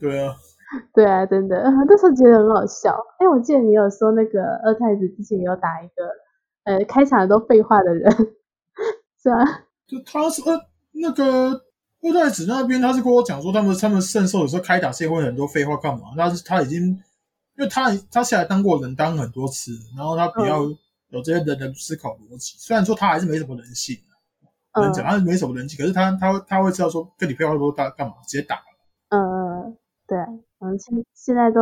对啊，<laughs> 对啊，真的，<laughs> 那时候觉得很好笑。哎，我记得你有说那个二太子之前有打一个，呃，开场都废话的人，<laughs> 是啊，就他是呃那个二太子那边，他是跟我讲说，他们他们圣兽有时候开打是会很多废话干嘛？他是他已经，因为他他下来当过人当很多次，然后他比较有这些人的思考逻辑。虽然说他还是没什么人性，人讲他没什么人性，可是他他他会知道说跟你废话多大干嘛，直接打。嗯，对，嗯，现现在都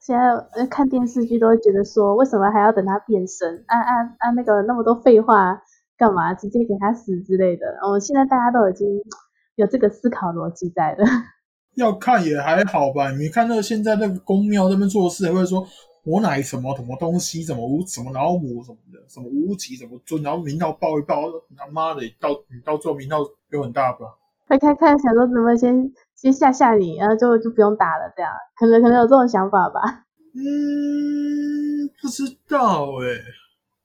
现在看电视剧都会觉得说，为什么还要等他变身？按按按那个那么多废话干嘛？直接给他死之类的。哦，现在大家都已经有这个思考逻辑在了。<laughs> 要看也还好吧，你看到现在那个宫庙那边做事，会说我乃什么什么东西，什么无什么老母什么的，什么无极什么尊，然后名号报一报，他妈的，到你到最后名号有很大吧？看看看，想说怎么先先吓吓你，然后就就不用打了，这样可能可能有这种想法吧。嗯，不知道哎、欸。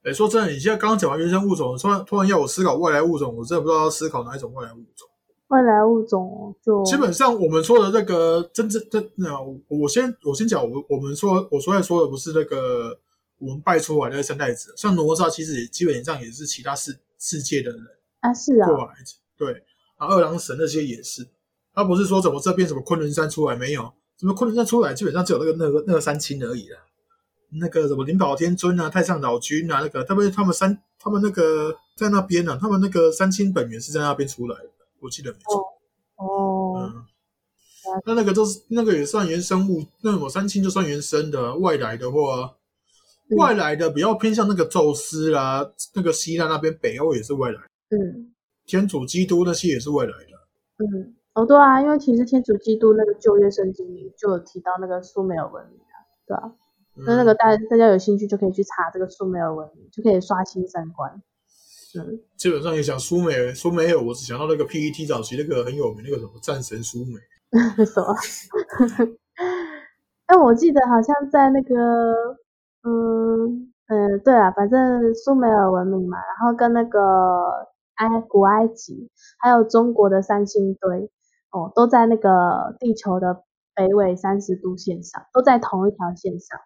哎、说真的，你现在刚刚讲完原生物种，突然突然要我思考外来物种，我真的不知道要思考哪一种外来物种。外来物种就基本上我们说的那个真正真那我先我先讲，我我们说我所在说的不是那个我们拜出来的三代子，像哪吒其实也基本上也是其他世世界的人啊是啊过，来，对，然后二郎神那些也是，他不是说怎么这边什么昆仑山出来没有，什么昆仑山出来基本上只有那个那个那个三清而已啦，那个什么灵宝天尊啊、太上老君啊，那个他们他们三他们那个在那边呢、啊，他们那个三清本源是在那边出来的，我记得没错。哦，嗯，那那个都是那个也算原生物，那我三清就算原生的。外来的话，嗯外来的比较偏向那个宙斯啦，那个希腊那边北欧也是外来。嗯天主基督那些也是未来的。嗯，哦对啊，因为其实天主基督那个旧约圣经里就有提到那个苏美尔文明啊，对啊，那那个大大家有兴趣就可以去查这个苏美尔文明，就可以刷新三观。嗯，基本上也讲苏美尔，苏美尔，我只想到那个 PET 早期那个很有名那个什么战神苏美。<laughs> 什么？<laughs> 哎，我记得好像在那个，嗯嗯，对啊，反正苏美尔文明嘛，然后跟那个埃古埃及，还有中国的三星堆，哦，都在那个地球的北纬三十度线上，都在同一条线上，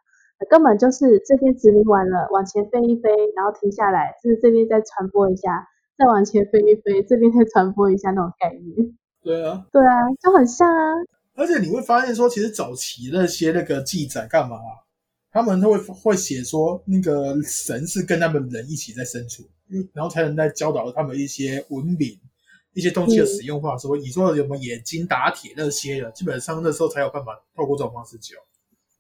根本就是这边殖民完了，往前飞一飞，然后停下来，就是这边再传播一下，再往前飞一飞，这边再传播一下那种概念。对啊，对啊，就很像啊。而且你会发现说，其实早期那些那个记载干嘛？他们都会会写说，那个神是跟他们人一起在生存，然后才能在教导他们一些文明、一些东西的使用方式。你说有什么眼睛打铁那些的，基本上那时候才有办法透过这种方式教。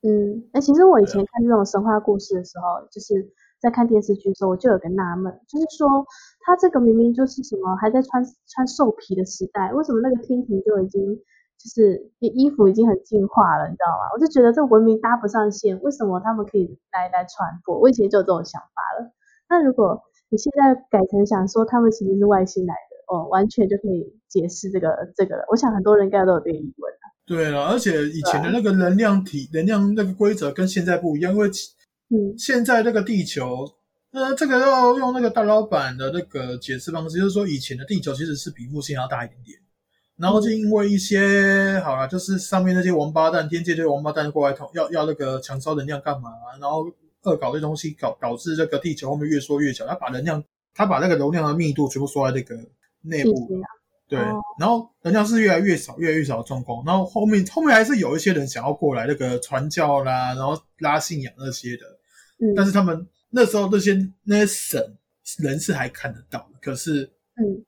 嗯，哎，其实我以前看这种神话故事的时候，就是在看电视剧的时候，我就有个纳闷，就是说，他这个明明就是什么还在穿穿兽皮的时代，为什么那个天庭就已经？就是衣服已经很进化了，你知道吗？我就觉得这个文明搭不上线，为什么他们可以来来传播？我以前就有这种想法了。那如果你现在改成想说他们其实是外星来的，哦，完全就可以解释这个这个了。我想很多人应该都有这个疑问啊。对了，而且以前的那个能量体、能量那个规则跟现在不一样，因为嗯，现在这个地球，呃，这个要用那个大老板的那个解释方式，就是说以前的地球其实是比木星要大一点点。然后就因为一些好了，就是上面那些王八蛋，天界这些王八蛋过来偷，要要那个强烧能量干嘛？然后恶搞这东西，搞导致这个地球后面越缩越小。他把能量，他把那个容量的密度全部缩在那个内部，对。然后能量是越来越少，越来越少的状况。然后后面后面还是有一些人想要过来那个传教啦，然后拉信仰那些的。嗯。但是他们那时候那些那些神人是还看得到，可是嗯。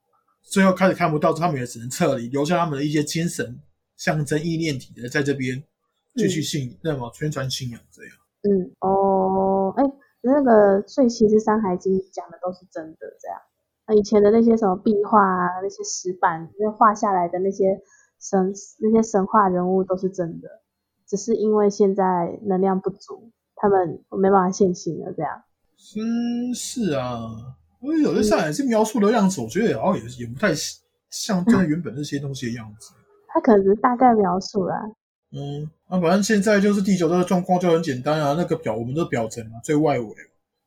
最后开始看不到，他们也只能撤离，留下他们的一些精神象征意念体的在这边继续信，那么宣传信仰这样。嗯哦，哎，那个所以其实《山海经》讲的都是真的这样。那以前的那些什么壁画啊，那些石板那画下来的那些神那些神话人物都是真的，只是因为现在能量不足，他们没办法现形了这样。嗯是啊。因为有些上海是描述的样子，我觉得好像也也不太像真的原本那些东西的样子。<laughs> 他可能是大概描述啦。嗯，那反正现在就是地球这个状况就很简单啊，那个表我们的表层嘛，最外围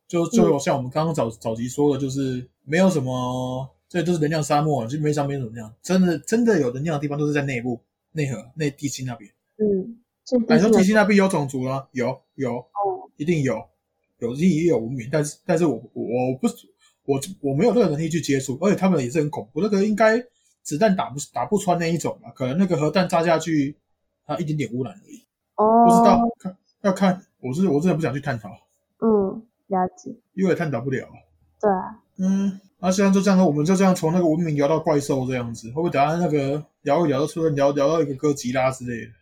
就就有像我们刚刚早早期说的，就是没有什么，这都是能量沙漠，就没上面怎么样。真的真的有能量的地方都是在内部内核内地心那边。嗯，你说地心那边有种族吗？有有哦，一定有，有地也有文明，但是但是我我不。我我没有这个能力去接触，而且他们也是很恐怖。那个应该子弹打不打不穿那一种嘛？可能那个核弹炸下去，它一点点污染而已。哦，不知道看要看，我是我真的不想去探讨。嗯，了解。因为探讨不了。对啊。嗯，那现在就这样，我们就这样从那个文明聊到怪兽这样子，会不会等下那个聊一聊，突然聊聊到一个哥吉拉之类的？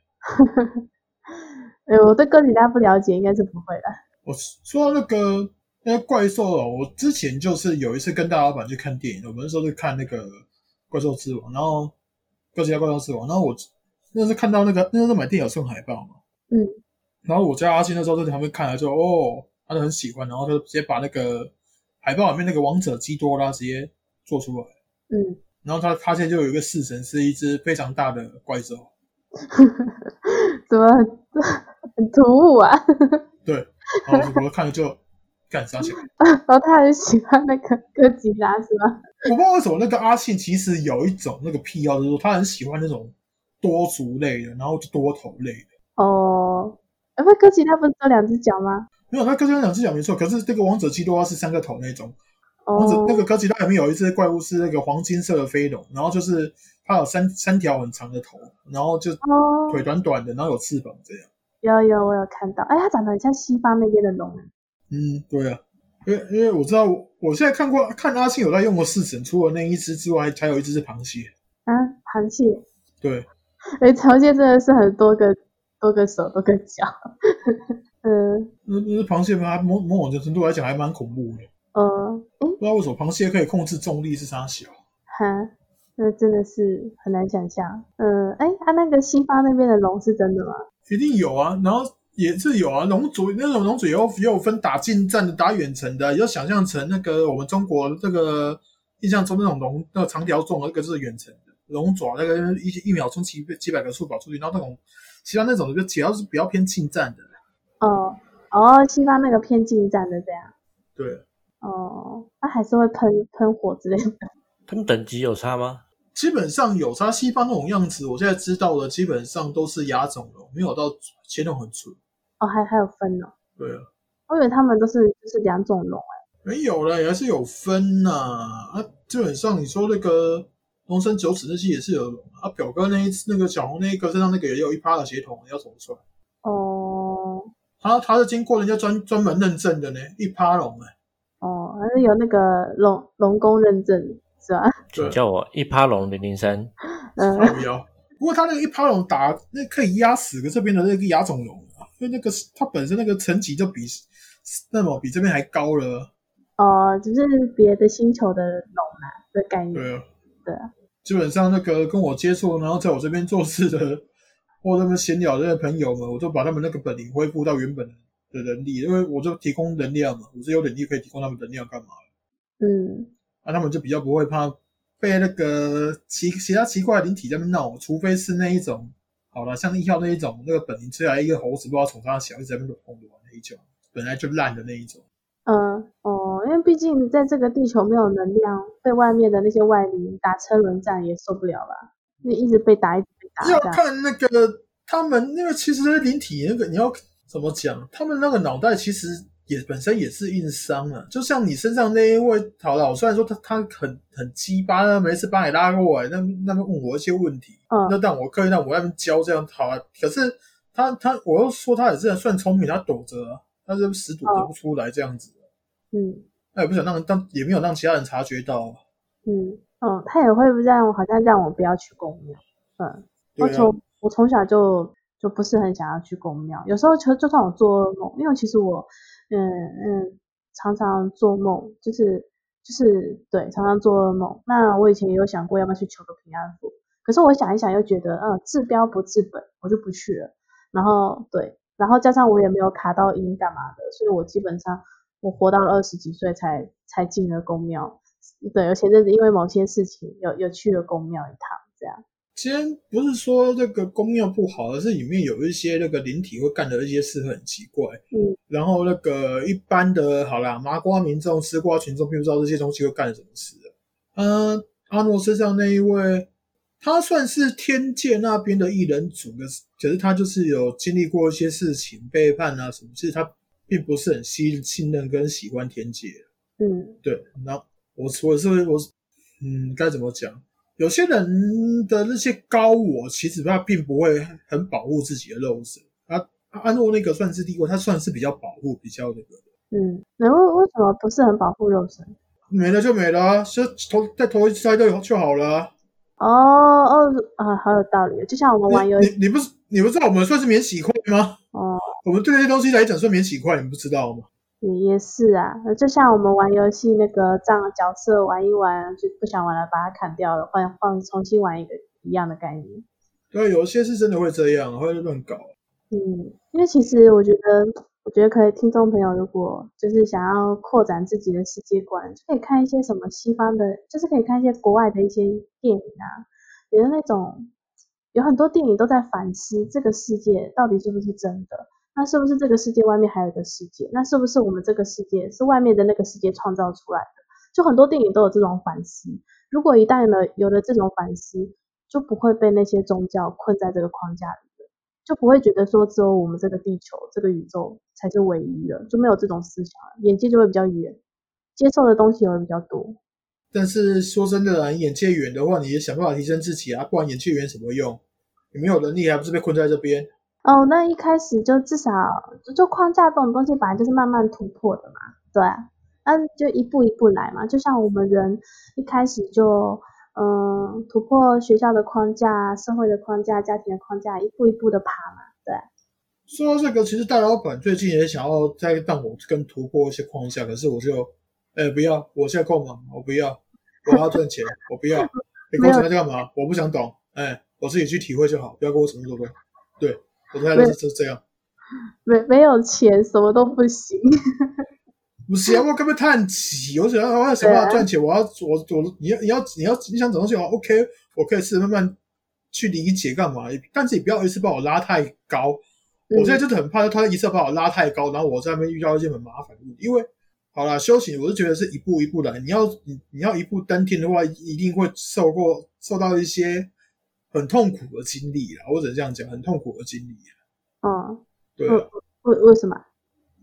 <laughs> 哎，我对哥吉拉不了解，应该是不会的。我说到那个。那怪兽哦，我之前就是有一次跟大老板去看电影，我们那时候是看那个怪兽之王，然后哥吉拉怪兽之王，然后我那是看到那个那时候买电影送海报嘛，嗯，然后我家阿信那时候在旁边看了就哦，他就很喜欢，然后他就直接把那个海报里面那个王者基多拉直接做出来，嗯，然后他他现在就有一个式神是一只非常大的怪兽，<laughs> 怎么 <laughs> 很突兀啊？<laughs> 对，然后我看了就。干啥去？<laughs> 然后他很喜欢那个 <laughs> 哥吉拉，是吗？我不知道为什么那个阿信其实有一种那个癖好，就是说他很喜欢那种多足类的，然后就多头类的。哦，那哥吉拉不是有两只脚吗？没有，他哥吉拉两只脚没错，可是这个王者基多拉是三个头那种。王者那个哥吉拉里面有一只怪物是那个黄金色的飞龙，然后就是它有三三条很长的头，然后就腿短短的，然后有翅膀这样。有有，我有看到，哎，它长得很像西方那边的龙。嗯，对啊，因为因为我知道，我现在看过看阿信有在用过四神，除了那一只之外，还有一只是螃蟹。啊，螃蟹，对，哎，螃蟹真的是很多个多个手多个脚，<laughs> 嗯，那那螃蟹它某某种程度来讲还蛮恐怖的，嗯，不知道为什么螃蟹可以控制重力是啥小，哈，那真的是很难想象。嗯，哎，他那个西方那边的龙是真的吗？一定有啊，然后也是有啊，龙族那种龙族也有也有分打近战的、打远程的，也就想象成那个我们中国这个印象中那种龙，那个长条状的那个是远程的龙爪，那个一一秒钟几几百个速跑出去，然后那种其他那种就主要是比较偏近战的。哦哦，西方那个偏近战的这样。对。哦，那还是会喷喷火之类的。他们等级有差吗？基本上有差。西方那种样子，我现在知道的基本上都是亚种龙，没有到切种很纯。哦，还还有分哦。对啊。我以为他们都是就是两种龙哎。没有了，还是有分呐。啊，基本上你说那个龙生九齿那些也是有龙啊。表哥那一次那个小红那一个身上那个也有一趴的血统，要怎么算？哦。他他是经过人家专专门认证的呢，一趴龙哎。哦，还是有那个龙龙宫认证是吧？<laughs> 请叫我一趴龙零零三。嗯，不要。不过他那个一趴龙打那可以压死个这边的那个亚种龙啊，因为那个它本身那个层级就比那么比这边还高了。哦，只是别的星球的龙啊的概念。对啊，对啊。基本上那个跟我接触，然后在我这边做事的 <laughs> 或他们闲聊的朋友们，我就把他们那个本领恢复到原本的。的能力，因为我就提供能量嘛，我是有能力可以提供他们能量干嘛？嗯，那他们就比较不会怕被那个奇其他奇怪的灵体在那闹，除非是那一种，好了，像一号那一种，那个本灵出来一个猴子，不知道从上小，一直在那乱碰的那一种，本来就烂的那一种。嗯，哦，因为毕竟在这个地球没有能量，被外面的那些外灵打车轮战也受不了吧？你一直被打，一直被打。要看那个他们，那个其实灵体那个你要。怎么讲？他们那个脑袋其实也本身也是硬伤啊，就像你身上那一位好了，虽然说他他很很鸡巴，每次把你拉过来，那那边问我一些问题，嗯，那但我刻意让我那边教这样好啊。可是他他，我又说他也是算聪明，他躲着，他是死躲着不出来这样子，嗯，他也不想让当，也没有让其他人察觉到，嗯，嗯，他也会让好像让我不要去公庙，嗯，我从我从小就。就不是很想要去公庙，有时候就就算我做噩梦，因为其实我，嗯嗯，常常做梦，就是就是对，常常做噩梦。那我以前也有想过要不要去求个平安符，可是我想一想又觉得，嗯，治标不治本，我就不去了。然后对，然后加上我也没有卡到阴干嘛的，所以我基本上我活到了二十几岁才才进了公庙。对，而且这是因为某些事情有有去了公庙一趟，这样。今天不是说这个公庙不好，而是里面有一些那个灵体会干的一些事很奇怪。嗯，然后那个一般的，好啦，麻瓜民众、吃瓜群众并不知道这些东西会干什么事。嗯，阿诺身上那一位，他算是天界那边的异人组的，可是他就是有经历过一些事情，背叛啊什么，其实他并不是很信信任跟喜欢天界。嗯，对。那我我是我，嗯，该怎么讲？有些人的那些高我，其实他并不会很保护自己的肉身。啊，安诺那个算是帝国，他算是比较保护，比较那个。嗯，那为为什么不是很保护肉身？没了就没了，就投再投一次胎就就好了。哦哦啊，好有道理。就像我们玩游戏，你你不是你不知道我们算是免洗块吗？哦，我们对那些东西来讲算免洗块，你不知道吗？也也是啊，就像我们玩游戏那个这样角色玩一玩就不想玩了，把它砍掉了，换换重新玩一个一样的概念。对，有些是真的会这样，会乱搞。嗯，因为其实我觉得，我觉得可以，听众朋友如果就是想要扩展自己的世界观，就可以看一些什么西方的，就是可以看一些国外的一些电影啊，有的那种有很多电影都在反思这个世界到底是不是真的。那是不是这个世界外面还有一个世界？那是不是我们这个世界是外面的那个世界创造出来的？就很多电影都有这种反思。如果一旦呢有了这种反思，就不会被那些宗教困在这个框架里了，就不会觉得说只有我们这个地球、这个宇宙才是唯一的，就没有这种思想了，眼界就会比较远，接受的东西也会比较多。但是说真的啊，你眼界远的话，你也想办法提升自己啊，不然眼界远什么用？你没有能力，还不是被困在这边？哦，那一开始就至少就框架这种东西本来就是慢慢突破的嘛，对，那就一步一步来嘛，就像我们人一开始就嗯突破学校的框架、社会的框架、家庭的框架，一步一步的爬嘛，对。说到这个，其实大老板最近也想要再让我跟突破一些框架，可是我就，哎，不要，我现在够忙，我不要。我要赚钱，我不要。<laughs> 你跟我讲在干嘛？我不想懂。哎，我自己去体会就好，不要跟我扯那么多。对，我的态度是这样。没没有钱，什么都不行。<laughs> 不是啊，我根本太急，我想要我要想办法赚钱，我要我我你要你要你要你想找东西话 o k 我可以试着慢慢去理解干嘛，但是你不要一次把我拉太高。我现在真的很怕他一次把我拉太高，然后我在那边遇到一些很麻烦的问题。因为好了，修行我是觉得是一步一步来，你要你你要一步登天的话，一定会受过受到一些很痛苦的经历啦，或者这样讲，很痛苦的经历。嗯，对，为为什么？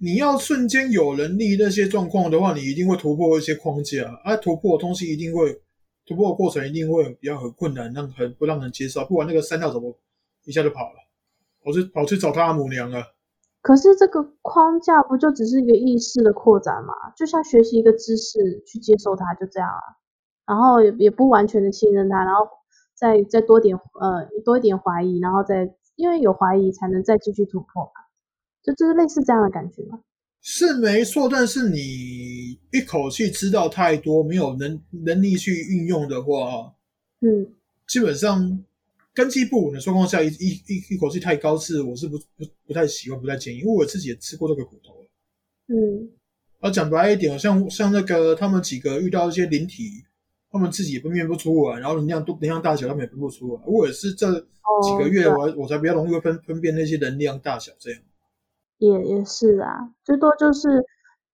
你要瞬间有能力那些状况的话，你一定会突破一些框架，啊，突破的东西一定会突破的过程一定会比较很困难，让很不让人接受。不管那个三道怎么一下就跑了，跑去跑去找他母娘了。可是这个框架不就只是一个意识的扩展嘛？就像学习一个知识去接受它，就这样啊。然后也也不完全的信任它，然后再再多点呃多一点怀疑，然后再因为有怀疑才能再继续突破嘛。就就是类似这样的感觉吗？是没错，但是你一口气知道太多，没有能能力去运用的话，嗯，基本上根基不稳的状况下，一一一一口气太高是我是不不不太喜欢，不太建议，因为我自己也吃过这个苦头嗯，啊，讲白一点，像像那个他们几个遇到一些灵体，他们自己也分辨不出来，然后能量多能量大小他们也分不出来。我也是这几个月，我我才比较容易分分辨那些能量大小这样。也也是啊，最多就是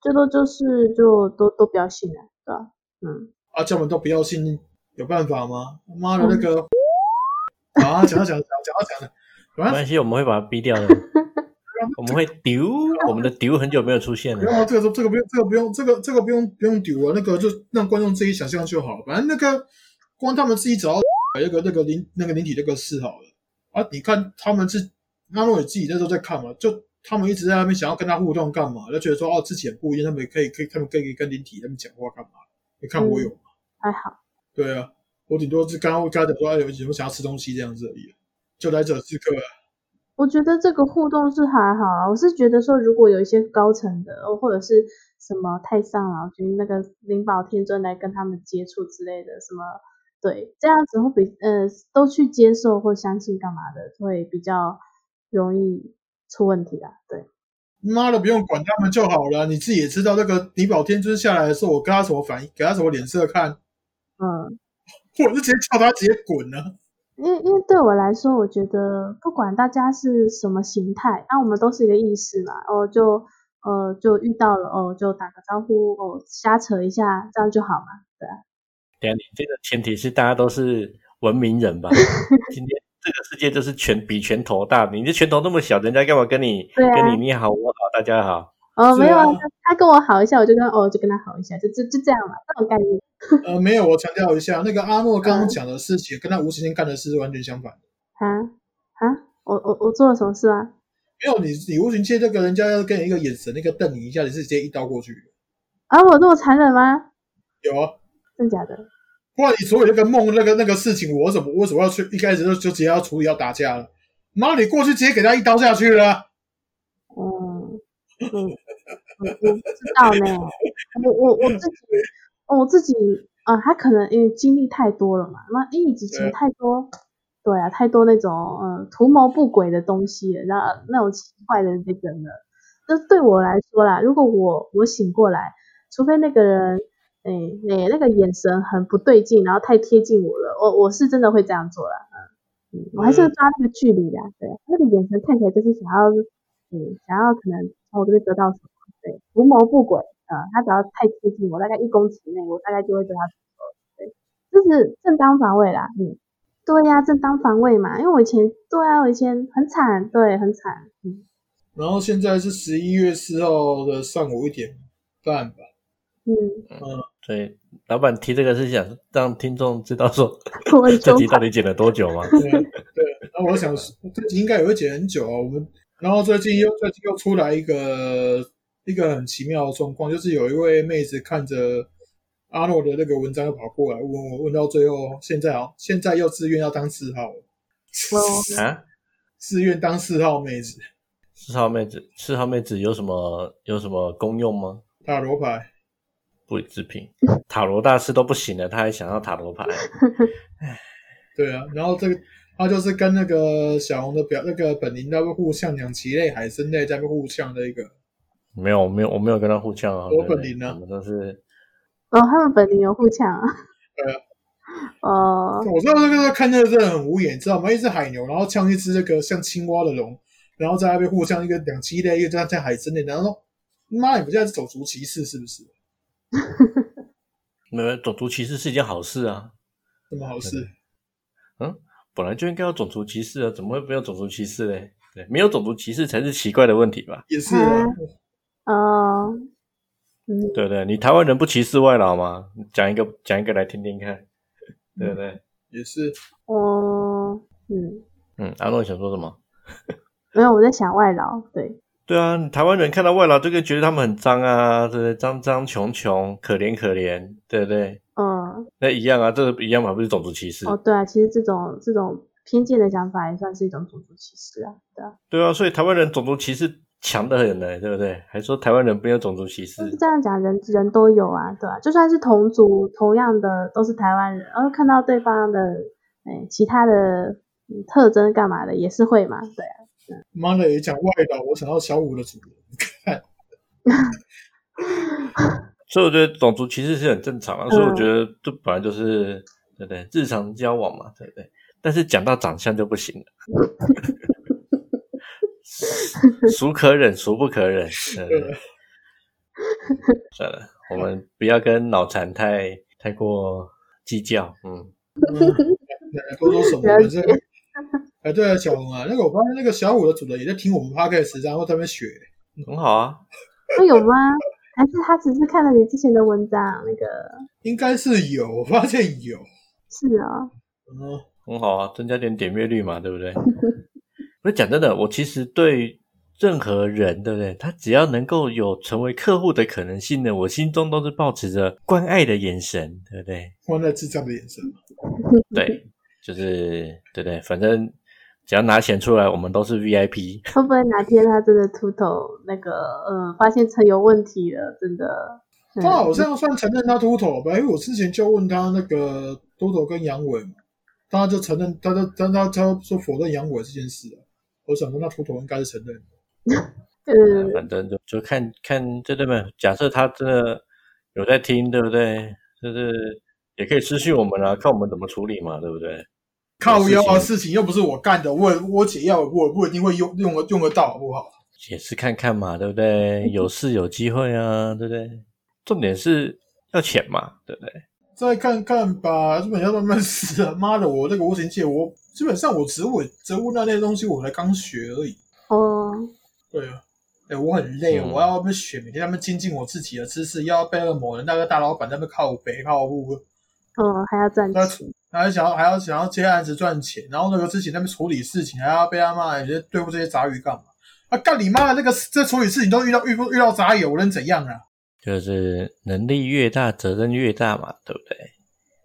最多就是就都都不要信了，对吧？嗯，啊，叫我们都不要信，有办法吗？妈的，那个 <laughs> 啊，讲到讲讲讲到讲 <laughs> 的，没关系，我们会把它逼掉的。我们会丢，我们的丢很久没有出现了。不用，这个这个不用，这个不用，这个这个不用不用丢啊，那个就让观众自己想象就好。反正那个光他们自己找到那个那个灵那个灵体那个事好了啊，你看他们是阿诺也自己那时候在看嘛，就。他们一直在那边想要跟他互动干嘛？就觉得说哦，自己很不一样，他们可以可以他们可以跟灵体他们讲话干嘛？你看我有吗？还好。对啊，我顶多是刚刚跟他讲说，哎，有什么想要吃东西这样子而已。就来者是客。我觉得这个互动是还好啊，我是觉得说，如果有一些高层的，或者是什么太上老君那个灵宝天尊来跟他们接触之类的，什么对，这样子会比呃都去接受或相信干嘛的，会比较容易。出问题啊，对，妈的，不用管他们就好了。你自己也知道，那个李宝天尊下来的时候，我跟他什么反应，给他什么脸色看，嗯，我就直接叫他直接滚了。因为因为对我来说，我觉得不管大家是什么形态，那我们都是一个意识嘛，哦，就呃就遇到了，哦，就打个招呼，哦，瞎扯一下，这样就好嘛，对啊。对啊，你这个前提是大家都是文明人吧？<laughs> 今天。这个世界就是拳比拳头大，你这拳头那么小，人家干嘛跟你跟你你好我好大家好？哦，没有啊，他跟我好一下，我就跟哦就跟他好一下，就就就这样嘛，这种概念。呃，没有，我强调一下，那个阿诺 <laughs> 刚刚讲的事情，跟他无时间干的事是完全相反的。啊啊，我我我做了什么事啊？没有，你你无形界这个人家要跟你一个眼神，那个瞪你一下，你是直接一刀过去。啊，我这么残忍吗？有啊，真假的？不然你所有那个梦那个那个事情，我怎么为什么要去一开始就就直接要处理要打架了？妈，你过去直接给他一刀下去了。嗯，嗯，我我不知道呢。我我我自己，我自己啊，他可能因为经历太多了嘛，那因为以前太多，对啊，太多那种呃图谋不轨的东西，那那种奇怪的那个呢，那对我来说啦，如果我我醒过来，除非那个人。哎，那那个眼神很不对劲，然后太贴近我了，我我是真的会这样做了，嗯嗯，我还是要抓那个距离的，对，那个眼神看起来就是想要，嗯，想要可能从我这边得到什么，对，图谋不轨，啊，他只要太接近我，大概一公尺内，我大概就会对他出手，对，就是正当防卫啦，嗯，对呀，正当防卫嘛，因为我以前，对啊，我以前很惨，对，很惨，嗯，然后现在是十一月四号的上午一点半吧。嗯嗯，对，老板提这个是想让听众知道说 <laughs> <laughs> 这集到底剪了多久吗？对对，那我想这集应该也会剪很久啊。我们然后最近又最近又出来一个一个很奇妙的状况，就是有一位妹子看着阿诺的那个文章又跑过来问我，问到最后现在啊，现在又自愿要当四号了啊？自愿当四号妹子？四号妹子？四号妹子有什么有什么功用吗？塔罗牌。不予置评。塔罗大师都不行了，他还想要塔罗牌？<laughs> 对啊，然后这个他就是跟那个小红的表那个本灵在互相两鳍类、海参类在互相的一个，没有，没有，我没有跟他互呛啊。我本灵呢我们都是哦，他们本领有互呛啊。对啊。哦，我知道那个看这个真的很无言，你知道吗？一只海牛，然后呛一只那个像青蛙的龙，然后在那边互相一个两栖类，一个像像海参类，然后说妈，你们现在是种族歧视是不是？没有种族歧视是一件好事啊，什么好事？嗯本来就应该要种族歧视啊，怎么会没有种族歧视嘞？对，没有种族歧视才是奇怪的问题吧？也是啊，哦，嗯，对不对？你台湾人不歧视外劳吗？讲一个讲一个来听听看，对不对？也是。哦，嗯，嗯，阿诺想说什么？没有，我在想外劳，对，对啊，你台湾人看到外劳就会觉得他们很脏啊，对不对？脏脏穷穷，可怜可怜，对不对？嗯，那一样啊，这个一样嘛，不是种族歧视？哦，对啊，其实这种这种偏见的想法也算是一种种族歧视啊，对啊，对啊，所以台湾人种族歧视强的很呢，对不对？还说台湾人没有种族歧视但，是这样讲，人人都有啊，对啊，就算是同族，同样的都是台湾人，然后看到对方的哎其他的、嗯特征干嘛的，也是会嘛，对啊，妈的，也讲外劳，我想到小五的主人，<laughs> 所以我觉得种族歧视是很正常啊。所以我觉得这本来就是对不对？日常交往嘛，对不对？但是讲到长相就不行了，<laughs> <laughs> 孰可忍孰不可忍，对不对？算了，我们不要跟脑残太太过计较，嗯。多多什么？了解反正，哎，对啊，小红啊，那个我发现那个小五的主人也在听我们 podcast，然后在那边学。很好啊，那有吗？还是他只是看了你之前的文章？那个应该是有，我发现有。是啊，嗯，很好啊，增加点点阅率嘛，对不对？<laughs> 不是讲真的，我其实对任何人，对不对？他只要能够有成为客户的可能性呢，我心中都是保持着关爱的眼神，对不对？关爱智障的眼神嘛。对，就是对不对？反正只要拿钱出来，我们都是 VIP。会不会哪天他真的秃头，那个呃，发现成有问题了，真的。嗯他好像算承认他秃头吧，因为我之前就问他那个秃头跟阳痿嘛，他就承认，他就他他他说否认阳痿这件事啊。我想说，那秃头应该是承认的。<laughs> 嗯，反正就就看看，对对对。假设他真的有在听，对不对？就是也可以私信我们啊，看我们怎么处理嘛，对不对？靠腰啊，事事情又不是我干的，我我解药我不一定会用用得用得到，好不好？也是看看嘛，对不对？有事有机会啊，对不对？重点是要钱嘛，对不对？再看看吧，基本要慢慢死啊！妈的，我那个无形界，我基本上我植物植物那类东西，我才刚学而已。哦，对啊，哎、我很累，嗯我要被选，每天在那边精进我自己的知识，要被那个某人那个大老板在那边靠北靠步，嗯，还要赚在钱，还要想要还要想要接案子赚钱，然后那个自己那边处理事情，还要被他骂，你在对付这些杂鱼干嘛？啊，干你妈的！那个在处理事情都遇到遇遇到杂鱼，我能怎样啊？就是能力越大，责任越大嘛，对不对？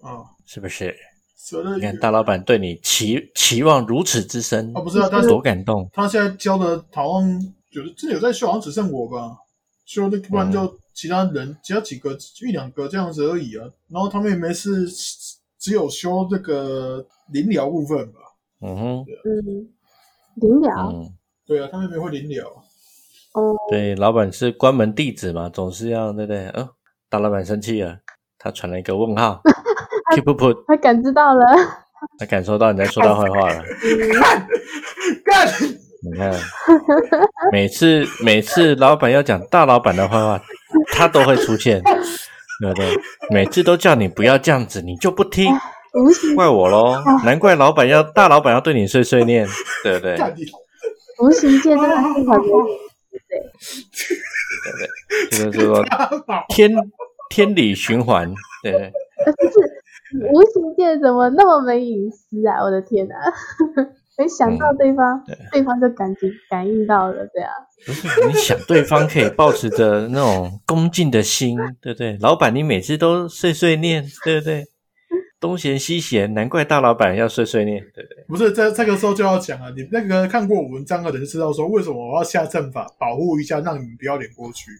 啊、是不是？责任你看大老板对你期期望如此之深，啊，不是啊，但是多感动。他现在教的好像有真的有在修，好像只剩我吧，修那不然就其他人其他几个一两个这样子而已啊。然后他们也没事，只有修这个临疗部分吧。嗯哼，嗯，临了，嗯，对啊，他们没会临疗。哦，对，老板是关门弟子嘛，总是要对不对？嗯，大老板生气了，他传了一个问号，<laughs> keep put，他感知到了，他感受到你在说他坏话了。干干，你看，每次每次老板要讲大老板的坏话，他都会出现，对不对？每次都叫你不要这样子，你就不听，无形怪我喽。难怪老板要大老板要对你碎碎念，对不对？无形界真的是很多，对不对？这就是说天天理循环，对 <laughs> 不对？无形界怎么那么没隐私啊？我的天哪！没想到对方，嗯对对方就感觉感应到了，对啊，不是你想对方可以保持着那种恭敬的心，对不对？老板，你每次都碎碎念，对不对？东嫌西嫌，难怪大老板要碎碎念，对不对？不是在这个时候就要讲啊，你那个看过我文章的人知道说，为什么我要下阵法保护一下，让你们不要脸过去。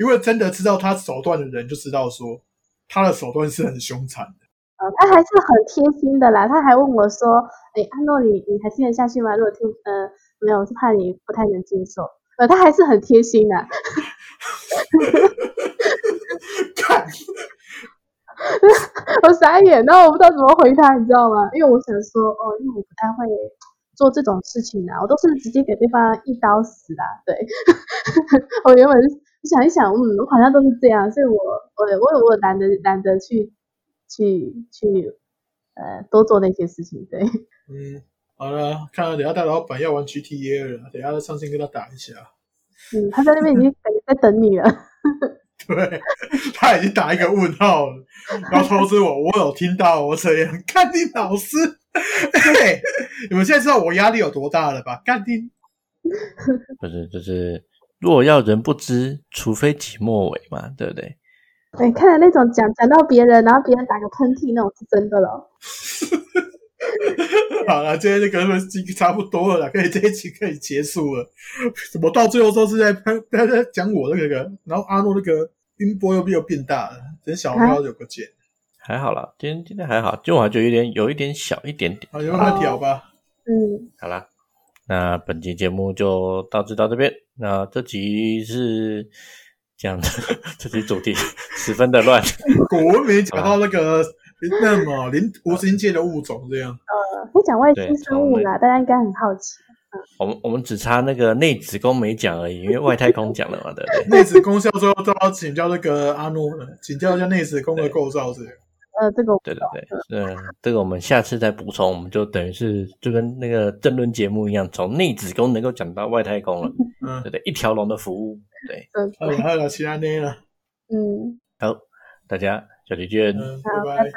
因为真的知道他手段的人就知道说他的手段是很凶残的。呃，他还是很贴心的啦，他还问我说：“哎，阿诺，你你还听得下去吗？如果听，呃，没有，是怕你不太能接受。”呃，他还是很贴心的。<laughs> 看，<laughs> 我傻眼，然后我不知道怎么回他，你知道吗？因为我想说，哦，因为我不太会做这种事情啊，我都是直接给对方一刀死啦。对，<laughs> 我原本想一想，嗯，我好像都是这样，所以我我我我懒得懒得去去去呃多做那些事情。对，嗯，好了，看来等下大老板要玩 GTA 了，等下上线跟他打一下。嗯，他在那边已经感觉在等你了。<laughs> 对，他已经打一个问号了，然后通知我，我有听到，我这样干定老师。嘿，你们现在知道我压力有多大了吧？干定，<laughs> 不是，就是若要人不知，除非己莫为嘛，对不对？对，看来那种讲讲到别人，然后别人打个喷嚏那种是真的了。<laughs> 好了，今天这个已经差不多了，可以这一期可以结束了。怎么到最后都是在喷，在在讲我那个，然后阿诺那个音波又又变大了，等小喵有个键。还好啦，今天今天还好，今晚就有点有一点小一点点。好，就慢慢调吧。嗯，好啦，那本期节目就到这到这边。那这集是讲的，<laughs> 这集主题十分的乱。果文没讲到那个那么连无形界的物种这样。呃，可以讲外星生物啦，大家应该很好奇。我们我们只差那个内子宫没讲而已，因为外太空讲了嘛，对不对？内子宫教授都要请教那个阿诺，请教一下内子宫的构造这样。呃，这个对对对，嗯，这个我们下次再补充，我们就等于是就跟那个争论节目一样，从内子宫能够讲到外太空了，<laughs> 嗯，对对，一条龙的服务，对。好了，还有其他呢了，嗯，好，大家下期见，拜拜。